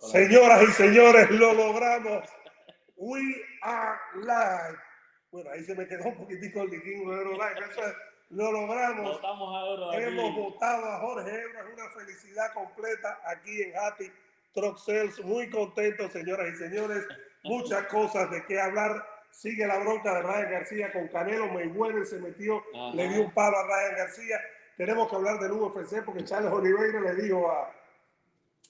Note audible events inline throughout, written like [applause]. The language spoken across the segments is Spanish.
Señoras y señores, lo logramos. We are live. Bueno, ahí se me quedó un poquitico el vikingo de. Eso es, lo logramos. Hemos votado a Jorge Ebro. Es una felicidad completa aquí en Happy Truck Sales. Muy contentos, señoras y señores. Muchas cosas de qué hablar. Sigue la bronca de Ryan García con Canelo. Mayweather se metió, le dio un palo a Ryan García. Tenemos que hablar del UFC porque Charles Oliveira le dijo a,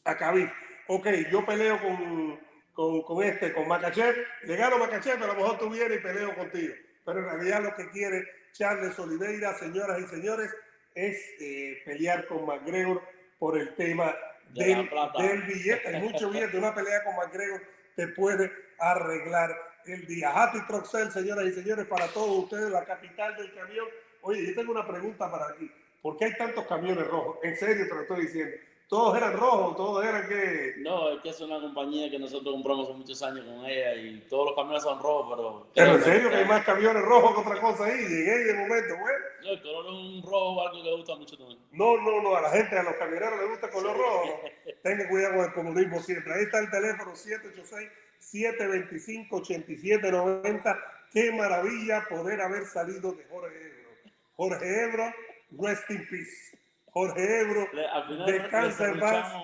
a Khabib, ok, yo peleo con, con, con este, con Makachev, le gano Makachev, pero a lo mejor tú vienes y peleo contigo. Pero en realidad lo que quiere Charles Oliveira, señoras y señores, es eh, pelear con McGregor por el tema del, del, billete. Hay mucho billete. Una pelea con McGregor te puede arreglar el día. Happy Troxel, señoras y señores, para todos ustedes, la capital del camión. Oye, yo tengo una pregunta para ti. ¿Por qué hay tantos camiones rojos? En serio te lo estoy diciendo todos eran rojos, todos eran que... No, es que es una compañía que nosotros compramos hace muchos años con ella y todos los camiones son rojos, pero... Pero en serio que hay más camiones rojos que otra cosa ahí, llegué de momento, bueno. No, el color es un rojo algo que le gusta mucho también. No, no, no, a la gente, a los camioneros les gusta el color rojo. [laughs] Tenga cuidado con el comunismo siempre. Ahí está el teléfono 786-725-8790. Qué maravilla poder haber salido de Jorge Ebro. Jorge Ebro, rest in peace. Jorge Ebro, descansa en paz.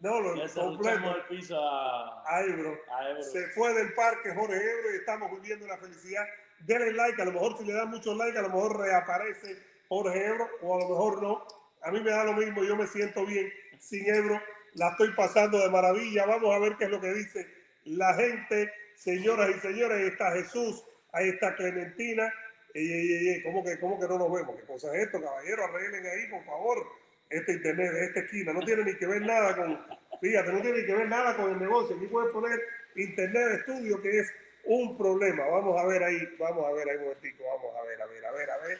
No, lo completo. El piso a, a, Ebro. Se fue del parque Jorge Ebro y estamos viviendo la felicidad. Denle like, a lo mejor si le dan muchos likes, a lo mejor reaparece Jorge Ebro o a lo mejor no. A mí me da lo mismo, yo me siento bien sin Ebro. La estoy pasando de maravilla. Vamos a ver qué es lo que dice la gente. Señoras y señores, ahí está Jesús, ahí está Clementina. Ey, ey, ey, ¿cómo que, ¿Cómo que no nos vemos? ¿Qué cosa es esto, caballero? Arreglen ahí, por favor. Este internet de esta esquina no tiene ni que ver nada con, fíjate, no tiene ni que ver nada con el negocio. Aquí puedes poner internet de estudio, que es un problema. Vamos a ver ahí, vamos a ver ahí un momentico, vamos a ver, a ver, a ver, a ver.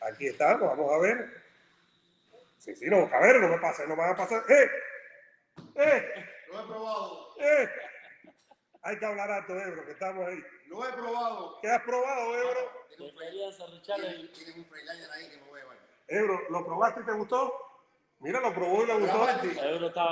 Aquí estamos, vamos a ver. Sí, sí, no, a ver, no me pasa, no me va a pasar. ¡Eh! ¡Eh! Lo he probado. ¡Eh! Hay que hablar alto, Ebro, que estamos ahí. Lo he probado. ¿Qué has probado, Ebro? Tiene un freeliner ahí que me voy a llevar. Ebro, ¿lo probaste y te gustó? Mira, lo probó y le gustó.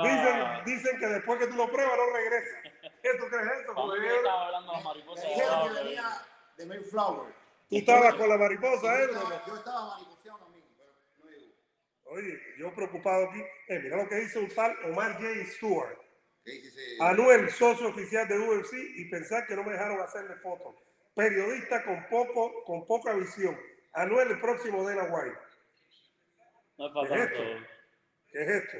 Dicen, dicen que después que tú lo pruebas no regresa. ¿Qué tú crees eso? Yo estaba hablando de la mariposa. Me dijeron que venía de Mayflower. ¿Tú estabas con la mariposa, Ebro? estaba, yo estaba mariposeado también, pero no llegó. Oye, yo preocupado aquí. Eh, mira lo que dice un tal Omar J. Stewart. Anuel, socio oficial de UFC, y pensar que no me dejaron hacerle fotos. Periodista con, poco, con poca visión. Anuel, el próximo de la White. No es ¿Qué es esto? ¿Qué es esto?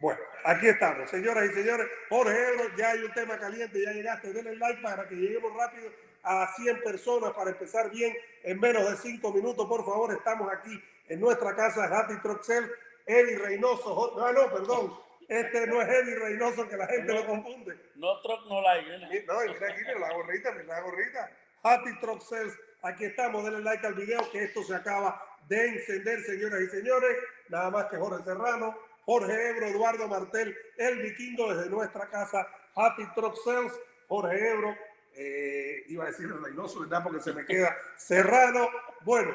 Bueno, aquí estamos, señoras y señores. Jorge Ebro, ya hay un tema caliente, ya llegaste. Denle like para que lleguemos rápido a 100 personas para empezar bien en menos de 5 minutos. Por favor, estamos aquí en nuestra casa, Happy Troxel, Eddie Reynoso. No, no, perdón. Este no es Eddie Reynoso, que la gente lo confunde. No truck, no like. ¿eh? No, y mira aquí, mira la gorrita, mira la gorrita. Happy Truck Sales. Aquí estamos, denle like al video que esto se acaba de encender, señoras y señores. Nada más que Jorge Serrano, Jorge Ebro, Eduardo Martel, el vikingo desde nuestra casa. Happy Truck Sales, Jorge Ebro. eh, iba a decir el Reynoso, ¿verdad? Porque se me [laughs] queda Serrano. Bueno,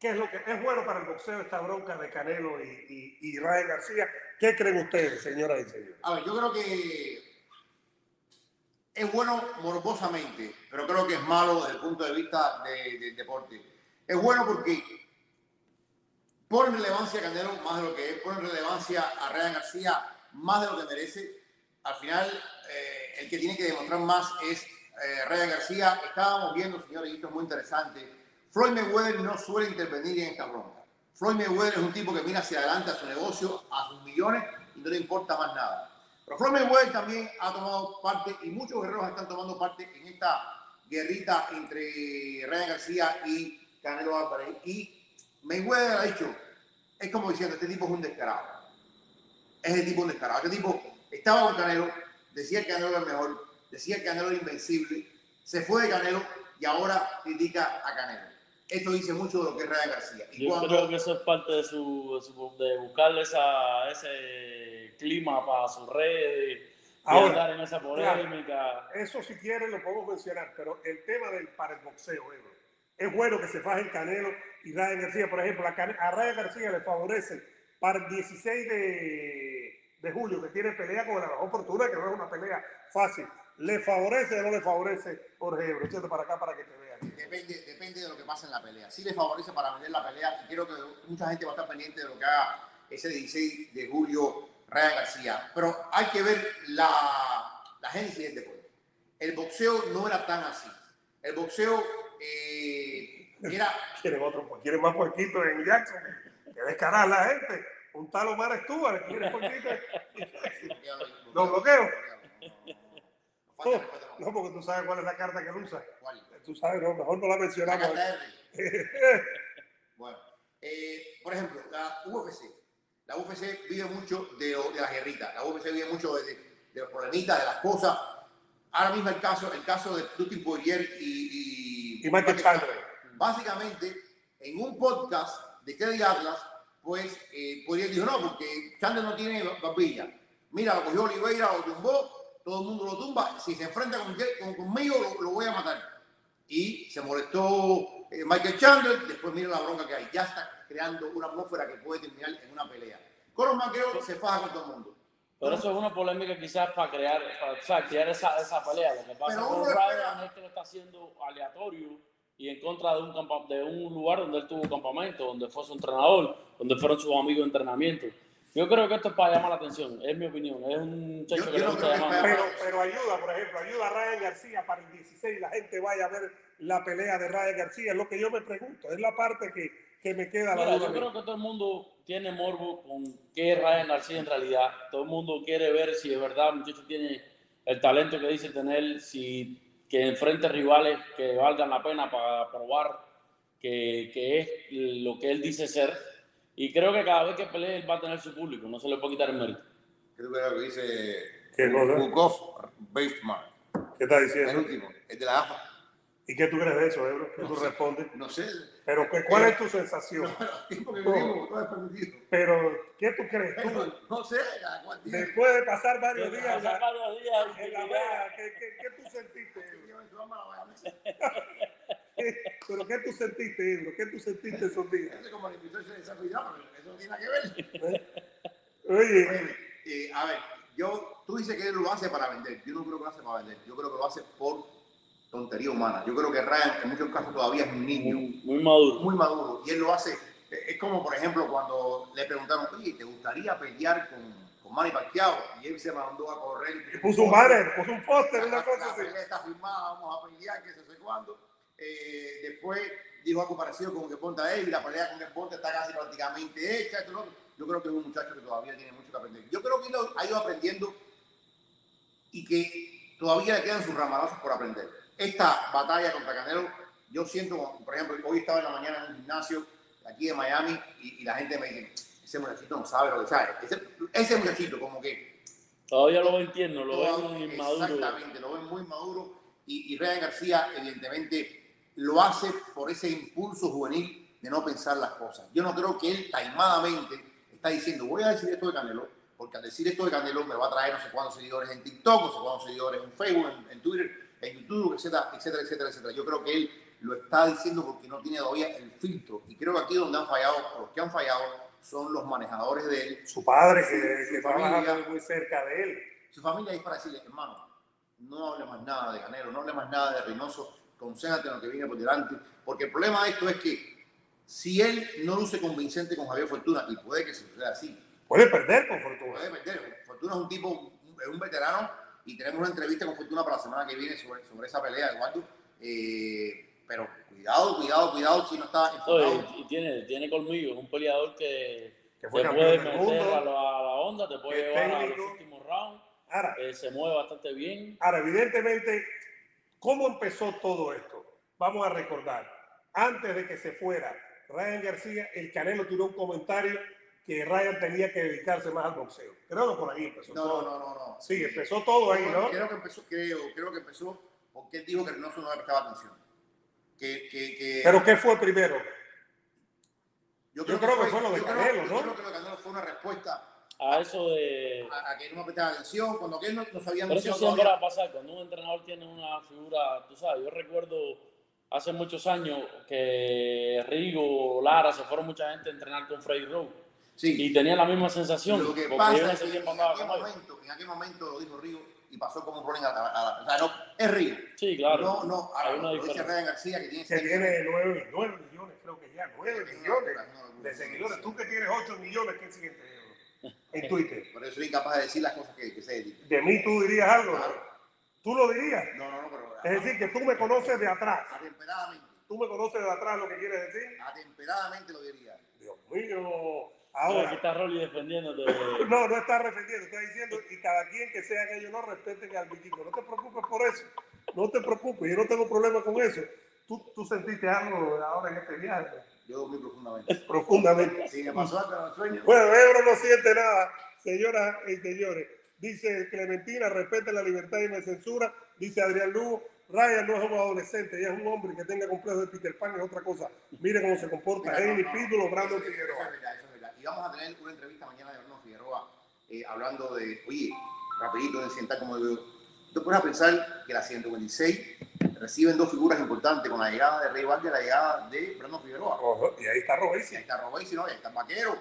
¿qué es lo que es bueno para el boxeo esta bronca de Canelo y, y, y Ryan García? ¿Qué creen ustedes, señoras y señores? A ver, yo creo que es bueno morbosamente, pero creo que es malo desde el punto de vista de- del deporte. Es bueno porque pone relevancia a Canelo más de lo que es, pone relevancia a Ryan García más de lo que merece. Al final, eh, el que tiene que demostrar más es eh, Ryan García. Estábamos viendo, señores, esto es muy interesante. Floyd Mayweather no suele intervenir en esta bronca. Floyd Mayweather es un tipo que mira hacia adelante a su negocio, a sus millones y no le importa más nada. Pero Floyd Mayweather también ha tomado parte y muchos guerreros están tomando parte en esta guerrita entre Ryan García y Canelo Álvarez. Y Mayweather ha dicho, es como diciendo, este tipo es un descarado. Es el tipo un descarado. Este tipo estaba con Canelo, decía que Canelo era el mejor, decía que Canelo era invencible, se fue de Canelo y ahora critica a Canelo. Esto dice mucho de lo que es Ryan García. Y Yo cuando- creo que eso es parte de su, de, su- de buscarle esa, ese clima para sus redes, de Ahora, en esa polémica. Eso si quieren lo podemos mencionar, pero el tema del para el boxeo, Ebro, es bueno que se fajen Canelo y Ryan García, por ejemplo, a, Cane- a Ryan García le favorece para el 16 de, de julio, que tiene pelea con la mejor fortuna, que no es una pelea fácil. ¿Le favorece o no le favorece Jorge Ebro? para acá para que te vean. Depende, depende de lo que pase en la pelea. Si le favorece para vender la pelea y creo que mucha gente va a estar pendiente de lo que haga ese 16 de julio Ryan García. Pero hay que ver la, la génesis del deporte. El boxeo no era tan así. El boxeo eh, era... Quiere otro, pues, quiere más puerquito en Jackson. Que descarar la gente. Un tal Omar Stuart, quiere puerquito. ¿Lo bloqueo? No, porque tú sabes cuál es la carta que él usa. ¿Cuál? Tú sabes, no, mejor no la mencionamos. [laughs] bueno, eh, por ejemplo, la UFC. La UFC vive mucho de, de las guerritas. La UFC vive mucho de, de, los problemitas, de las cosas. Ahora mismo el caso, el caso de Dustin Poirier y, y, y Michael Chandler. Básicamente, en un podcast de Kelly Atlas, pues eh, Poirier dijo, no, porque Chandler no tiene papilla. Mira, lo cogió Oliveira, lo tumbó, todo el mundo lo tumba, si se enfrenta con, conmigo lo, voy a matar. Y se molestó eh, Michael Chandler, después mira la bronca que hay, ya está creando una atmósfera que puede terminar en una pelea. Conor McGregor se faja con todo el mundo. Pero eso es una polémica quizás para crear, para crear esa, esa pelea. Lo que pasa con Ryan es que lo está haciendo aleatorio y en contra de un, de un lugar donde él tuvo campamento, donde fue su entrenador, donde fueron sus amigos de entrenamiento. Yo creo que esto es para llamar la atención, es mi opinión. Es un que, no pero, pero ayuda, por ejemplo, ayuda a Ryan García para el 16, la gente vaya a ver la pelea de Ryan García. Es lo que yo me pregunto, es la parte que, que me queda la duda. Yo creo que todo el mundo tiene morbo con qué es Ryan García en realidad. Todo el mundo quiere ver si de verdad el muchacho tiene el talento que dice tener, si que enfrente rivales que valgan la pena para probar que, que es lo que él dice ser y creo que cada vez que pelee él va a tener su público, no se le puede quitar el mérito. Creo que lo que dice ¿Qué Bukov Baseman. ¿Qué está diciendo? El último, el de la AFA. ¿Y qué tú crees de eso, Ebro? ¿Qué tú respondes? No sé. Pero ¿cuál es tu sensación? [laughs] Pero, ¿qué tú crees? Tú? No, sé. Después de pasar varios días, la, varios días en la vea, ¿qué, qué, ¿qué, tú sentiste? [laughs] [laughs] [laughs] ¿Pero qué tú sentiste, Ebro? ¿Qué tú sentiste esos días? Es como el episodio de esa pero eso no tiene nada que ver. [laughs] Oye. Eh, a ver, yo, tú dices que él lo hace para vender. Yo no creo que lo hace para vender. Yo creo que lo hace por tontería humana. Yo creo que Ryan en muchos casos todavía es un niño. Muy, maduro. Muy maduro. Y él lo hace. Es como, por ejemplo, cuando le preguntaron, oye, ¿te gustaría pelear con, con Manny Pacquiao? Y él se mandó a correr. Y puso un banner, puso un póster, una cosa así. Está firmada, vamos a pelear, que se sé cuándo. Eh, después dijo algo parecido con que Ponta David, la pelea con que Ponta está casi prácticamente hecha. Esto, Yo creo que es un muchacho que todavía tiene mucho que aprender. Yo creo que ha ido aprendiendo y que todavía le quedan sus ramalazos por aprender. Esta batalla contra Canelo, yo siento, por ejemplo, hoy estaba en la mañana en un gimnasio aquí de Miami y, la gente me dice, ese muchachito no sabe lo que sabe. Ese, ese muchachito como que... Todavía lo ven tierno, lo ven inmaduro. Exactamente, lo ven muy maduro. Y, y Ryan García, evidentemente, lo hace por ese impulso juvenil de no pensar las cosas. Yo no creo que él taimadamente está diciendo, voy a decir esto de Canelo, porque al decir esto de Canelo me va a traer no sé cuántos seguidores en TikTok, no sé cuántos seguidores en Facebook, en, Twitter, en YouTube, etcétera, etcétera, etcétera, etcétera. Yo creo que él lo está diciendo porque no tiene todavía el filtro. Y creo que aquí donde han fallado, los que han fallado, son los manejadores de él. Su padre, que, trabaja muy cerca de él. Su familia es para decirle, hermano, no hable más nada de Canelo, no hable más nada de Reynoso, concéntrate en lo que viene por delante, porque el problema de esto es que si él no luce convincente con Javier Fortuna, y puede que sea así. Puede perder con Fortuna. Puede perder. Fortuna es un tipo, es un veterano, y tenemos una entrevista con Fortuna para la semana que viene sobre, sobre esa pelea, Eduardo. Eh, pero cuidado, cuidado, cuidado si no está enfocado. y, tiene, tiene colmillo, es un peleador que, te puede meter a la, onda, te puede llevar a los últimos rounds. Ahora, eh, se mueve bastante bien. Ahora, evidentemente, ¿Cómo empezó todo esto? Vamos a recordar. Antes de que se fuera Ryan García, el Canelo tiró un comentario que Ryan tenía que dedicarse más al boxeo. Creo que por ahí empezó no, todo. No, no, no, Sí, empezó todo ahí, ¿no? Creo que empezó, creo, creo que empezó porque él dijo que no no le prestaba atención. Que, que, que... ¿Pero qué fue primero? Yo creo, que, fue, fue, lo de Canelo, ¿no? Yo creo que lo de Canelo fue una respuesta a eso de. A, que no me prestaba atención, cuando que él no, no sabía Pero eso siempre va a pasar, cuando un entrenador tiene una figura, tú sabes, yo recuerdo hace muchos años que Rigo, Lara, se fueron mucha gente a entrenar con Freddy Rowe. Y tenía la misma sensación. Lo que pasa es que en aquel, momento, en aquel momento lo dijo Río y pasó como un rolling a, a, a, no, es Río. Sí, claro. No, no, ahora lo dice Ryan García que tiene, que tiene 9, 9 millones, creo que ya, 9 millones de seguidores. Tú que tienes 8 millones, ¿qué siguiente en [laughs] Twitter? Por eso soy incapaz de decir las cosas que, que se De mí tú dirías algo. ¿Tú lo dirías? No, no, no, pero. Es decir, que tú me conoces de atrás. Atemperadamente. Tú me conoces de atrás, lo que quieres decir. Atemperadamente lo diría. Dios mío. Ahora. aquí está Rolly defendiéndote. [laughs] No, no está defendiendo, está diciendo, y cada quien que sea que ellos no respeten al vikingo. No te preocupes por eso. No te preocupes, yo no tengo problema con eso. ¿Tú, tú sentiste algo ahora en este viaje? Yo dormí profundamente. [laughs] Profundamente. Sí, me pasó hasta el sueño. Bueno, Ebro no siente nada, señoras y señores. Dice Clementina, respete la libertad y me censura. Dice Adrián Lugo, Ryan no es un adolescente, ella es un hombre que tenga complejo de Peter Pan, es otra cosa. Mire cómo se comporta Amy no, Pítulo, Brandon Figueroa. Eso es verdad, eso es verdad. Y vamos a tener una entrevista mañana de Brandon Figueroa eh, hablando de, oye, rapidito, de sientar como digo, tú puedes pensar que la 126 reciben dos figuras importantes con la llegada de Rey Valde y la llegada de Brandon Figueroa. Ojo, y ahí está Robesi. Ahí está Robesi, ¿no? Ahí está Vaquero.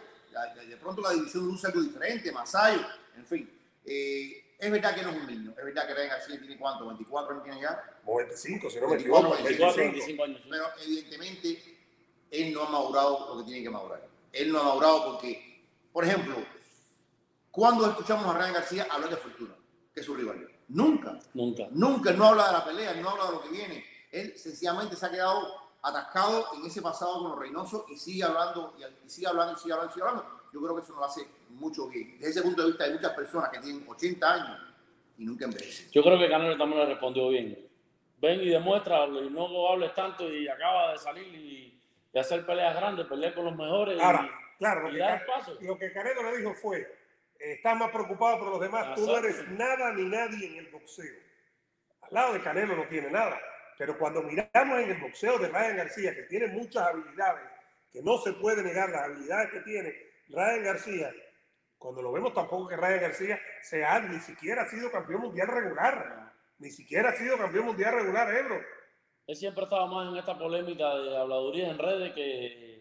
De pronto la división luce algo diferente, Masayo, en fin. Eh, es verdad que no es un niño, es verdad que Ryan García tiene cuánto, 24 años tiene ya. 25, si no me equivoco. 24, 25 años. Pero evidentemente él no ha madurado lo que tiene que madurar. Él no ha madurado porque, por ejemplo, cuando escuchamos a Ryan García hablar de Fortuna, que es su rival? Nunca. Nunca. Nunca, no habla de la pelea, no habla de lo que viene. Él sencillamente se ha quedado atascado en ese pasado con los Reynosos y sigue hablando, y sigue hablando, y sigue hablando, y sigue hablando. Yo creo que eso no lo hace mucho bien. Desde ese punto de vista hay muchas personas que tienen 80 años y nunca envejecen. Yo creo que Canelo también le respondió bien. Ven y demuestra, y no hables tanto y acaba de salir y, y hacer peleas grandes, pelear con los mejores. Ahora, y, claro, lo, que, paso. lo que Canelo le dijo fue, estás más preocupado por los demás, tú no eres nada ni nadie en el boxeo. Al lado de Canelo no tiene nada. Pero cuando miramos en el boxeo de Ryan García, que tiene muchas habilidades, que no se puede negar las habilidades que tiene Ryan García, cuando lo vemos tampoco que Ryan García sea, ni siquiera ha sido campeón mundial regular, ni siquiera ha sido campeón mundial regular, Ebro. Él siempre estaba más en esta polémica de habladuría en redes que...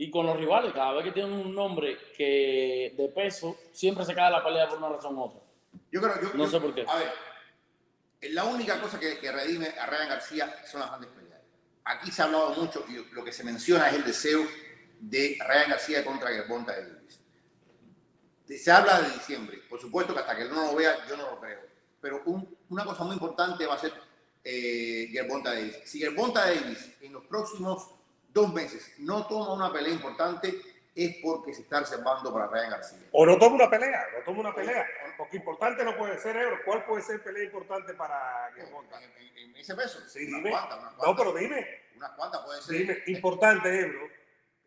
Y con los rivales, cada vez que tienen un nombre que de peso, siempre se cae la pelea por una razón u otra. Yo creo, yo, no yo, sé por qué. A ver, la única cosa que, que redime a Ryan García son las grandes peleas. Aquí se ha hablado mucho y lo que se menciona es el deseo de Ryan García contra Gervonta Davis. Se habla de diciembre. Por supuesto que hasta que no lo vea, yo no lo creo. Pero un, una cosa muy importante va a ser eh, Gervonta Davis. Si Gervonta Davis en los próximos dos meses no toma una pelea importante, es porque se está reservando para Ryan García. O no toma una pelea, no toma una pelea. Porque importante no puede ser euro. ¿Cuál puede ser pelea importante para Gervonta? En, en, en, ese peso. Sí, dime. Cuanta, cuanta, no, pero dime. Unas cuantas puede ser. Dime, importante euro.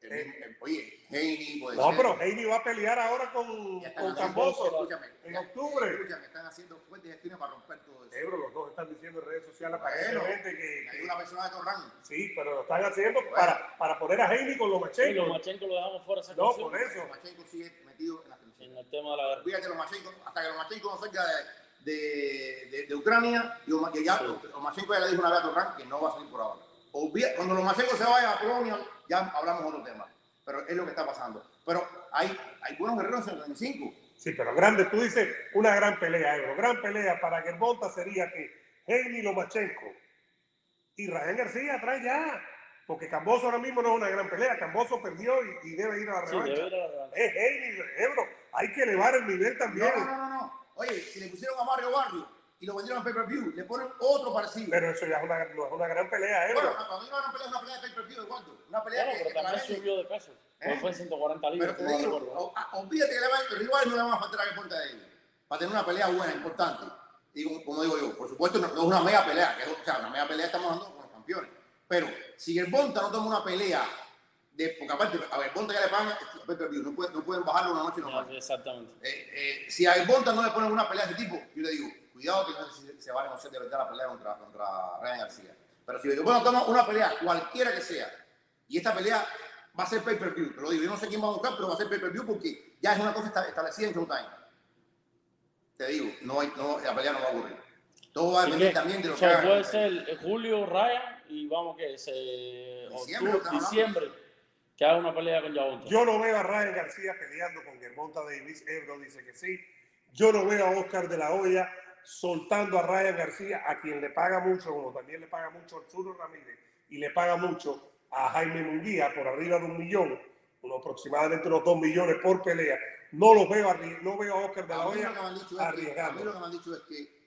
El, el, oye, Heini puede no, ser. pero Heini va a pelear ahora con, con Camboso en octubre. Escúchame, están haciendo fuertes gestiones para romper todo eso. Ebro, los dos están diciendo en redes sociales bueno, aparentemente que, Hay una persona de Torrán. Sí, pero lo están haciendo bueno. para, para poner a Heini con Lomachenko. Sí, Lomachenko lo dejamos fuera. Esa no, por eso. Lomachenko sigue metido en la en el tema de la guerra. Fíjate, hasta que Lomachenko no salga de, de, de, de, Ucrania, y ya, sí. Lomachenko ya le dijo una vez a Torrán que no va a salir por ahora. Obvia, cuando Lomachenko se vaya a Polonia, ya hablamos de otro tema pero es lo que está pasando. Pero hay, hay buenos guerreros en el 25. Sí, pero grande, tú dices una gran pelea, Ebro. Gran pelea para Gervonta sería que Heini Lomachenko y Ryan García trae ya. Porque Camboso ahora mismo no es una gran pelea. Camboso perdió y, y debe ir a la revancha. Sí, debe ir a la revancha. Es Heini, Ebro. Hay que elevar el nivel también. No, no, no, no. Oye, si le pusieron a Mario Barrio y lo vendieron a pay-per-view, le ponen otro parecido. Pero eso ya es una, no es una gran pelea, ¿eh? Bueno, para mí no es una pelea, es una pelea de pay-per-view, ¿de cuánto? Una pelea bueno, que, pero que también subió de peso. ¿Eh? Fue 140 libras. Pero te digo, o, a, olvídate que le va, el rival no le van a faltar a la puerta de ellos. Para tener una pelea buena, importante. Y como, como digo yo, por supuesto, no, no, es una mega pelea, que es, o sea, una mega pelea estamos hablando con los campeones. Pero si el Bonta no toma una pelea, de, porque aparte, a ver, Bonta ya le pagan pay-per-view, no, puede, no pueden bajarlo una noche normal. No, exactamente. Eh, eh, si a el Bonta no le ponen una pelea de ese tipo, yo le digo, cuidado que no se, se va a negociar de verdad la pelea contra, contra Ryan García. Pero si el Bonta toma una pelea, cualquiera que sea, y esta pelea va a ser pay-per-view, te lo digo, yo no sé quién va a buscar, pero va a ser pay-per-view porque ya es una cosa establecida en Showtime. Te digo, no, hay, no la pelea no va a ocurrir. Todo va a depender también de lo o que sea, hagan. puede ser Julio Ryan y vamos que es eh, Diciembre, octubre, diciembre Que haga una pelea con Yavonta. Yo no veo a Ryan García peleando con Germonta Davis. Ebro dice que sí. Yo no veo a Oscar de la Hoya soltando a Ryan García, a quien le paga mucho, como también le paga mucho a Arturo Ramírez y le paga mucho a Jaime Munguía por arriba de un millón, unos aproximadamente unos dos millones por pelea. No lo veo, no veo a Oscar de la Hoya arriesgando. Lo que me han dicho es que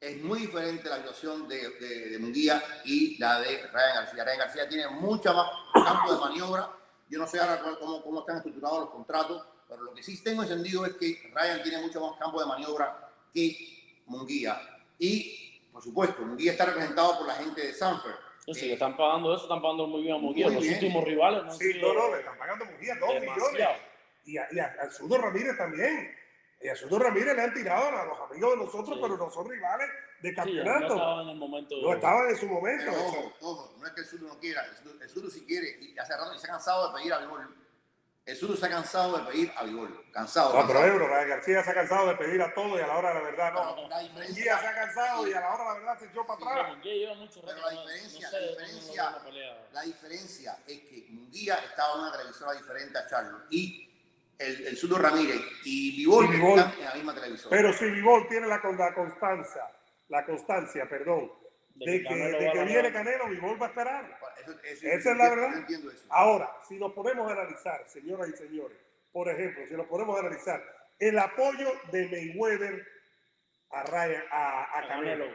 es muy diferente la situación de, de, Munguía y la de Ryan García. Ryan García tiene mucho más campo de maniobra. Yo no sé ahora cómo, cómo están estructurados los contratos, pero lo que sí tengo entendido es que Ryan tiene mucho más campo de maniobra que Munguía. Y, por supuesto, Munguía está representado por la gente de Sanford. Sí, le están pagando eso, están pagando muy bien a Munguía. Los últimos rivales no Sí, no, no, le están pagando a Munguía dos millones. Y a, y a, Ramírez también. Y a Sudo Ramírez le han tirado a los amigos de nosotros, pero no son rivales de campeonato. no estaban en el momento. No estaban en su momento. ojo, ojo, no es que el Sudo no quiera. El Sudo, sí quiere. Y hace rato se ha cansado de pedir a. El Sudo se ha cansado de pedir a Bigol. Cansado. No, pero Ebro, García se ha cansado de pedir a todo y a la hora de la verdad no. La diferencia, se ha cansado y a la hora de la verdad se echó para atrás. pero la diferencia, la, diferencia, la diferencia es que Munguía estaba en una televisora diferente a Charlo. Y el, el Ramírez y Vivol, están en la misma televisora. Pero si Vivol tiene la, la constancia, la constancia, perdón, de, que, de que viene Canelo, Vivol va a esperar. Esa es la verdad. Ahora, si nos podemos analizar, señoras y señores, por ejemplo, si nos podemos analizar el apoyo de Mayweather a, Ryan, a, a Canelo.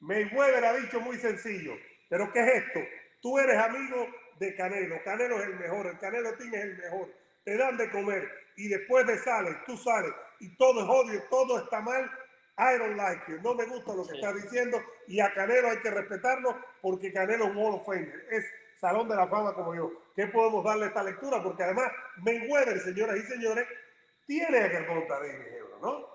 Mayweather ha dicho muy sencillo, pero ¿qué es esto? Tú eres amigo de Canelo, Canelo es el mejor, el Canelo Team es el mejor, te dan de comer y después de sales, tú sales y todo es odio, todo está mal, I don't like you, no me gusta lo que estás diciendo y a Canelo hay que respetarlo porque Canelo es un Hall of es Salón de la Fama como yo. ¿Qué podemos darle a esta lectura? Porque además Mayweather, señoras y señores, tiene a Germonta Davis, ¿no?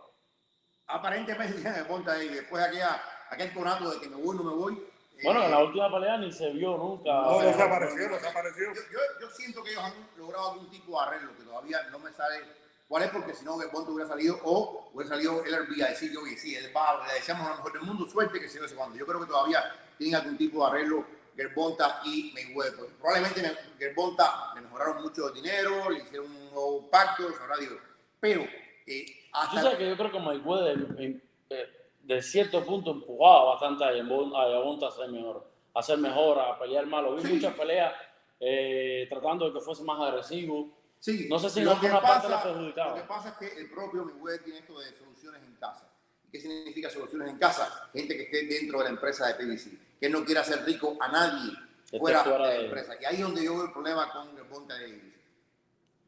Aparentemente tiene a Germonta Davis. Después de aquel conato de que me voy, no me voy, bueno, en la última pelea ni se vio nunca. No, no se apareció, no se apareció. Yo, yo, siento que ellos han logrado algún tipo de arreglo que todavía no me sale cuál es, porque si no, Bonto hubiera salido o hubiera salido el RB a decir, oye, sí, él va, le deseamos a lo mejor del mundo suerte que se ve ese cuando. Yo creo que todavía tienen algún tipo de arreglo Gerbonta y Mayweather. Pues, probablemente Gerbonta le mejoraron mucho el dinero, le hicieron un nuevo pacto, sabrá Dios. Pero eh, hasta... Yo sé que yo creo que Mayweather eh, de cierto punto empujaba bastante a Yabonta a ser mejor, a ser mejor, a pelear malo. Vi muchas peleas eh, tratando de que fuese más agresivo. Sí, no sé si lo que. Lo que pasa es que el propio Mayweather tiene esto de soluciones en casa. ¿Qué significa soluciones en casa? Gente que esté dentro de la empresa de PBC, que no quiera hacer rico a nadie fuera, de la empresa. Y ahí es donde yo veo el problema con el Ponte Davis.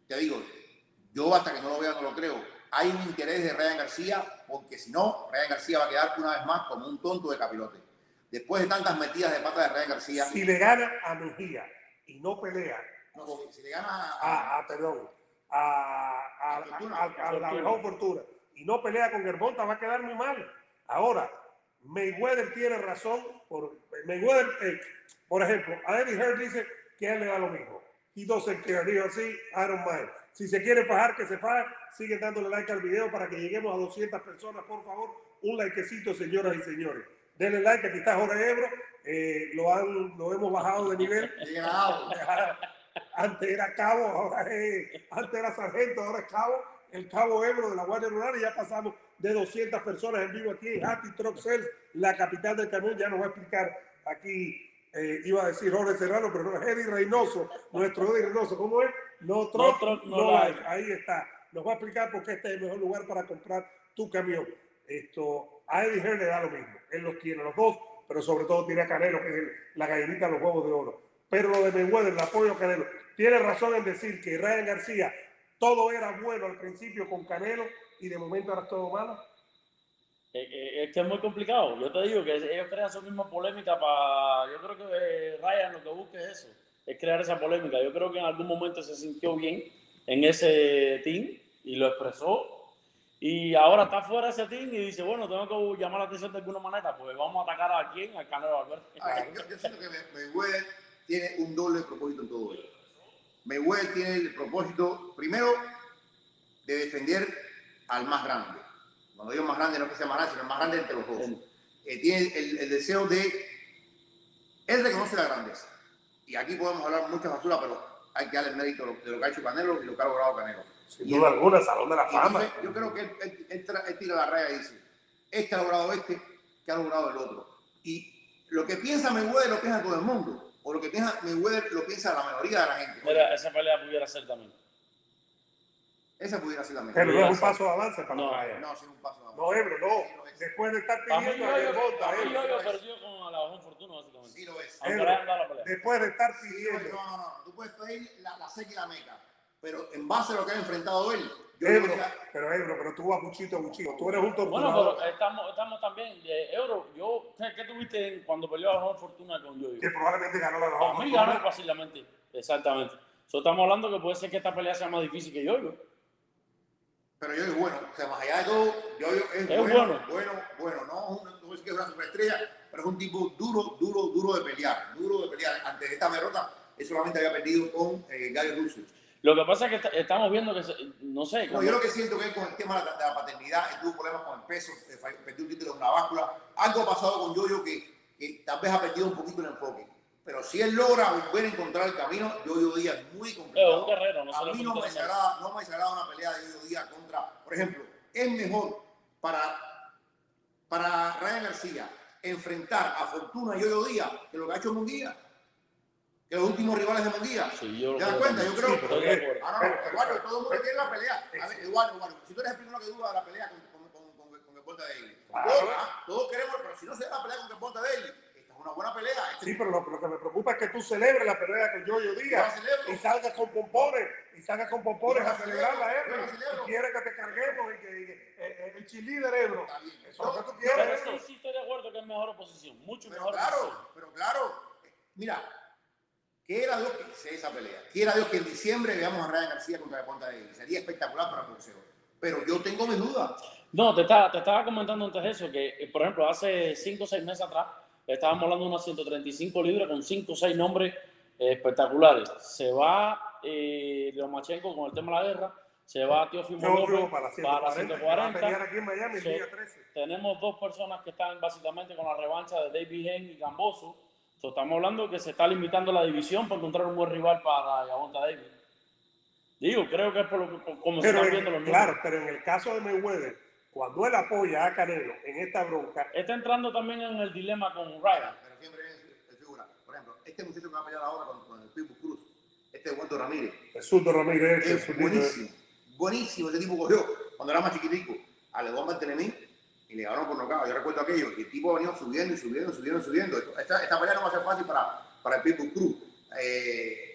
Te digo, yo hasta que no lo vea no lo creo hay un interés de Ryan García, porque si no, Ryan García va a quedar una vez más como un tonto de capilote. Después de tantas metidas de pata de Ryan García. Si le gana a Mejía y no pelea. No, si, le gana a. a, perdón. A, a, la mejor fortuna. Y no pelea con Germonta, va a quedar muy mal. Ahora, Mayweather tiene razón. Por, Mayweather, eh, por ejemplo, a Eddie Hearn dice que a él le da lo mismo. Y doesn't care. Dijo así, I don't mind. Si se quiere fajar, que se faje. Siguen dándole like al video para que lleguemos a 200 personas, por favor. Un likecito, señoras y señores. Denle like, aquí está Jorge Ebro. Eh, lo, han, lo hemos bajado de nivel. [laughs] antes era cabo, ahora es, antes era sargento, ahora es cabo. El cabo Ebro de la Guardia Rural y ya pasamos de 200 personas en vivo aquí en Truck Sales, la capital del camión. Ya nos va a explicar aquí, eh, iba a decir Jorge Serrano, pero no es Eddie Reynoso, nuestro Eddie Reynoso. ¿Cómo es? No Truck, no, Ahí está nos va a explicar por qué este es el mejor lugar para comprar tu camión. Esto, a Eddie Hearn le da lo mismo. Él los tiene los dos, pero sobre todo tiene a Canelo, que es la gallinita de los huevos de oro. Pero lo de Mayweather, el apoyo a Canelo, tiene razón en decir que Ryan García todo era bueno al principio con Canelo y de momento ahora es todo malo. Eh, eh, es que es muy complicado. Yo te digo que ellos crean su misma polémica para. Yo creo que eh, Ryan lo que busca es eso, es crear esa polémica. Yo creo que en algún momento se sintió bien en ese team y lo expresó. Y ahora está fuera ese team y dice, bueno, tengo que llamar la atención de alguna manera, pues vamos a atacar a quién, al Canelo Alberto. yo, yo, siento que Mayweather tiene un doble propósito en todo esto. Mayweather tiene el propósito, primero, de defender al más grande. Cuando digo más grande, no es que sea más grande, sino el más grande entre los dos. Eh, tiene el, el, deseo de... Él reconoce la grandeza. Y aquí podemos hablar mucha basura, pero hay que darle el mérito de lo que ha hecho Canelo y lo que ha logrado Canelo. Sin duda alguna, Salón de la Fama. yo creo que él, él, él, tira la raya y dice, este ha logrado este, que ha logrado el otro. Y lo que piensa Mayweather lo piensa todo el mundo. O lo que piensa Mayweather lo piensa la mayoría de la gente. Mira, esa pelea pudiera ser también. Esa pudiera ser también. Pero no es un paso de avance para no, Raya. No, sí es un paso de avance. No, Ebro, no. Después de estar pidiendo a Gervonta. Yo yo perdió con la bajón fortuna, básicamente. Sí lo es. Después de estar pidiendo. No, no, no. Tú puedes pedir la, la seca y la meca. Pero en base a lo que ha enfrentado él, Ebro, pero Ebro, pero tú vas muchito, muchito. Tú eres un. Bueno, pero estamos, estamos también. Eh, Ebro, yo, ¿qué, tuviste cuando peleó a Bajón Fortuna con yo? Que probablemente ganó la Bajón Fortuna. Ganó fácilmente, exactamente. So, estamos hablando que puede ser que esta pelea sea más difícil que yo, yo. Pero yo es bueno, o sea, más allá de todo, yo, es, es bueno, bueno, bueno, no, no es que es una superestrella, pero es un tipo duro, duro, duro de pelear, duro de pelear. Antes de esta derrota, él solamente había perdido con eh, Gary Russell. Lo que pasa es que estamos viendo que, no sé. No, yo lo que siento que con el tema de la, paternidad, él tuvo problemas con el peso, perdió un título en una báscula. Algo ha pasado con Yoyo que, que tal vez ha perdido un poquito el enfoque. Pero si él logra volver a encontrar el camino, Yoyo Díaz es muy complicado. un guerrero, no a mí no me, desagrada, no me desagrada una pelea de Yoyo Díaz contra, por ejemplo, es mejor para, para Ryan García enfrentar a Fortuna y Yoyo Díaz que lo que ha hecho Munguía que los últimos rivales de Munguía. Sí, yo ¿Te das cuenta? Yo creo. que ah, no, Eduardo, todo el mundo quiere la pelea. A ver, Eduardo, Eduardo, si tú eres el primero que duda de la pelea con, con, con, con, con el Porta Daily. Todos, ah, todos queremos, pero si no se da la pelea con el Porta Daily, esta es una buena pelea. Este sí, pero lo, lo, que me preocupa es que tú celebres la pelea con Yoyo Díaz y salgas con pompones y salgas con pompones a celebrarla, ¿eh? Y quieres que te carguemos y que, y, eh, eh, el chilí del Ebro. Eso es lo que tú quieres. Pero sí estoy de acuerdo que es mejor oposición, mucho pero mejor claro, oposición. Pero claro, mira, Quiera Dios que sea esa pelea. Quiera Dios que en diciembre veamos a Ryan García contra la Ponta de él. Sería espectacular para el boxeo. Pero yo tengo mis dudas. No, te estaba, te estaba comentando antes eso, que eh, por ejemplo hace 5 o 6 meses atrás estábamos hablando de unas 135 libras con 5 o 6 nombres eh, espectaculares. Se va eh, Leomachenko con el tema de la guerra, se va Teofimo López para 140. Para 140. Aquí en Miami, so, día 13. Tenemos dos personas que están básicamente con la revancha de David Hen y Gamboso estamos hablando que se está limitando la división para encontrar un buen rival para Yavonta Davis. Digo, creo que es por lo que, como se están viendo los números. Claro, pero en el caso de Mayweather, cuando él apoya a Canelo en esta bronca. Está entrando también en el dilema con Ryan. Pero siempre es, figura. Por ejemplo, este muchacho que va a pelear ahora con, con el Pitbull Cruz, este Eduardo Ramírez. Jesús Ramírez. Es buenísimo. Buenísimo. Ese tipo cogió cuando era más chiquitico a León Bartelemí y le ganaron por nocaut. Yo recuerdo aquello, y el tipo ha venido subiendo y subiendo, subiendo, subiendo. Esta, esta pelea no va a ser fácil para, para el Pitbull Cruz. Eh,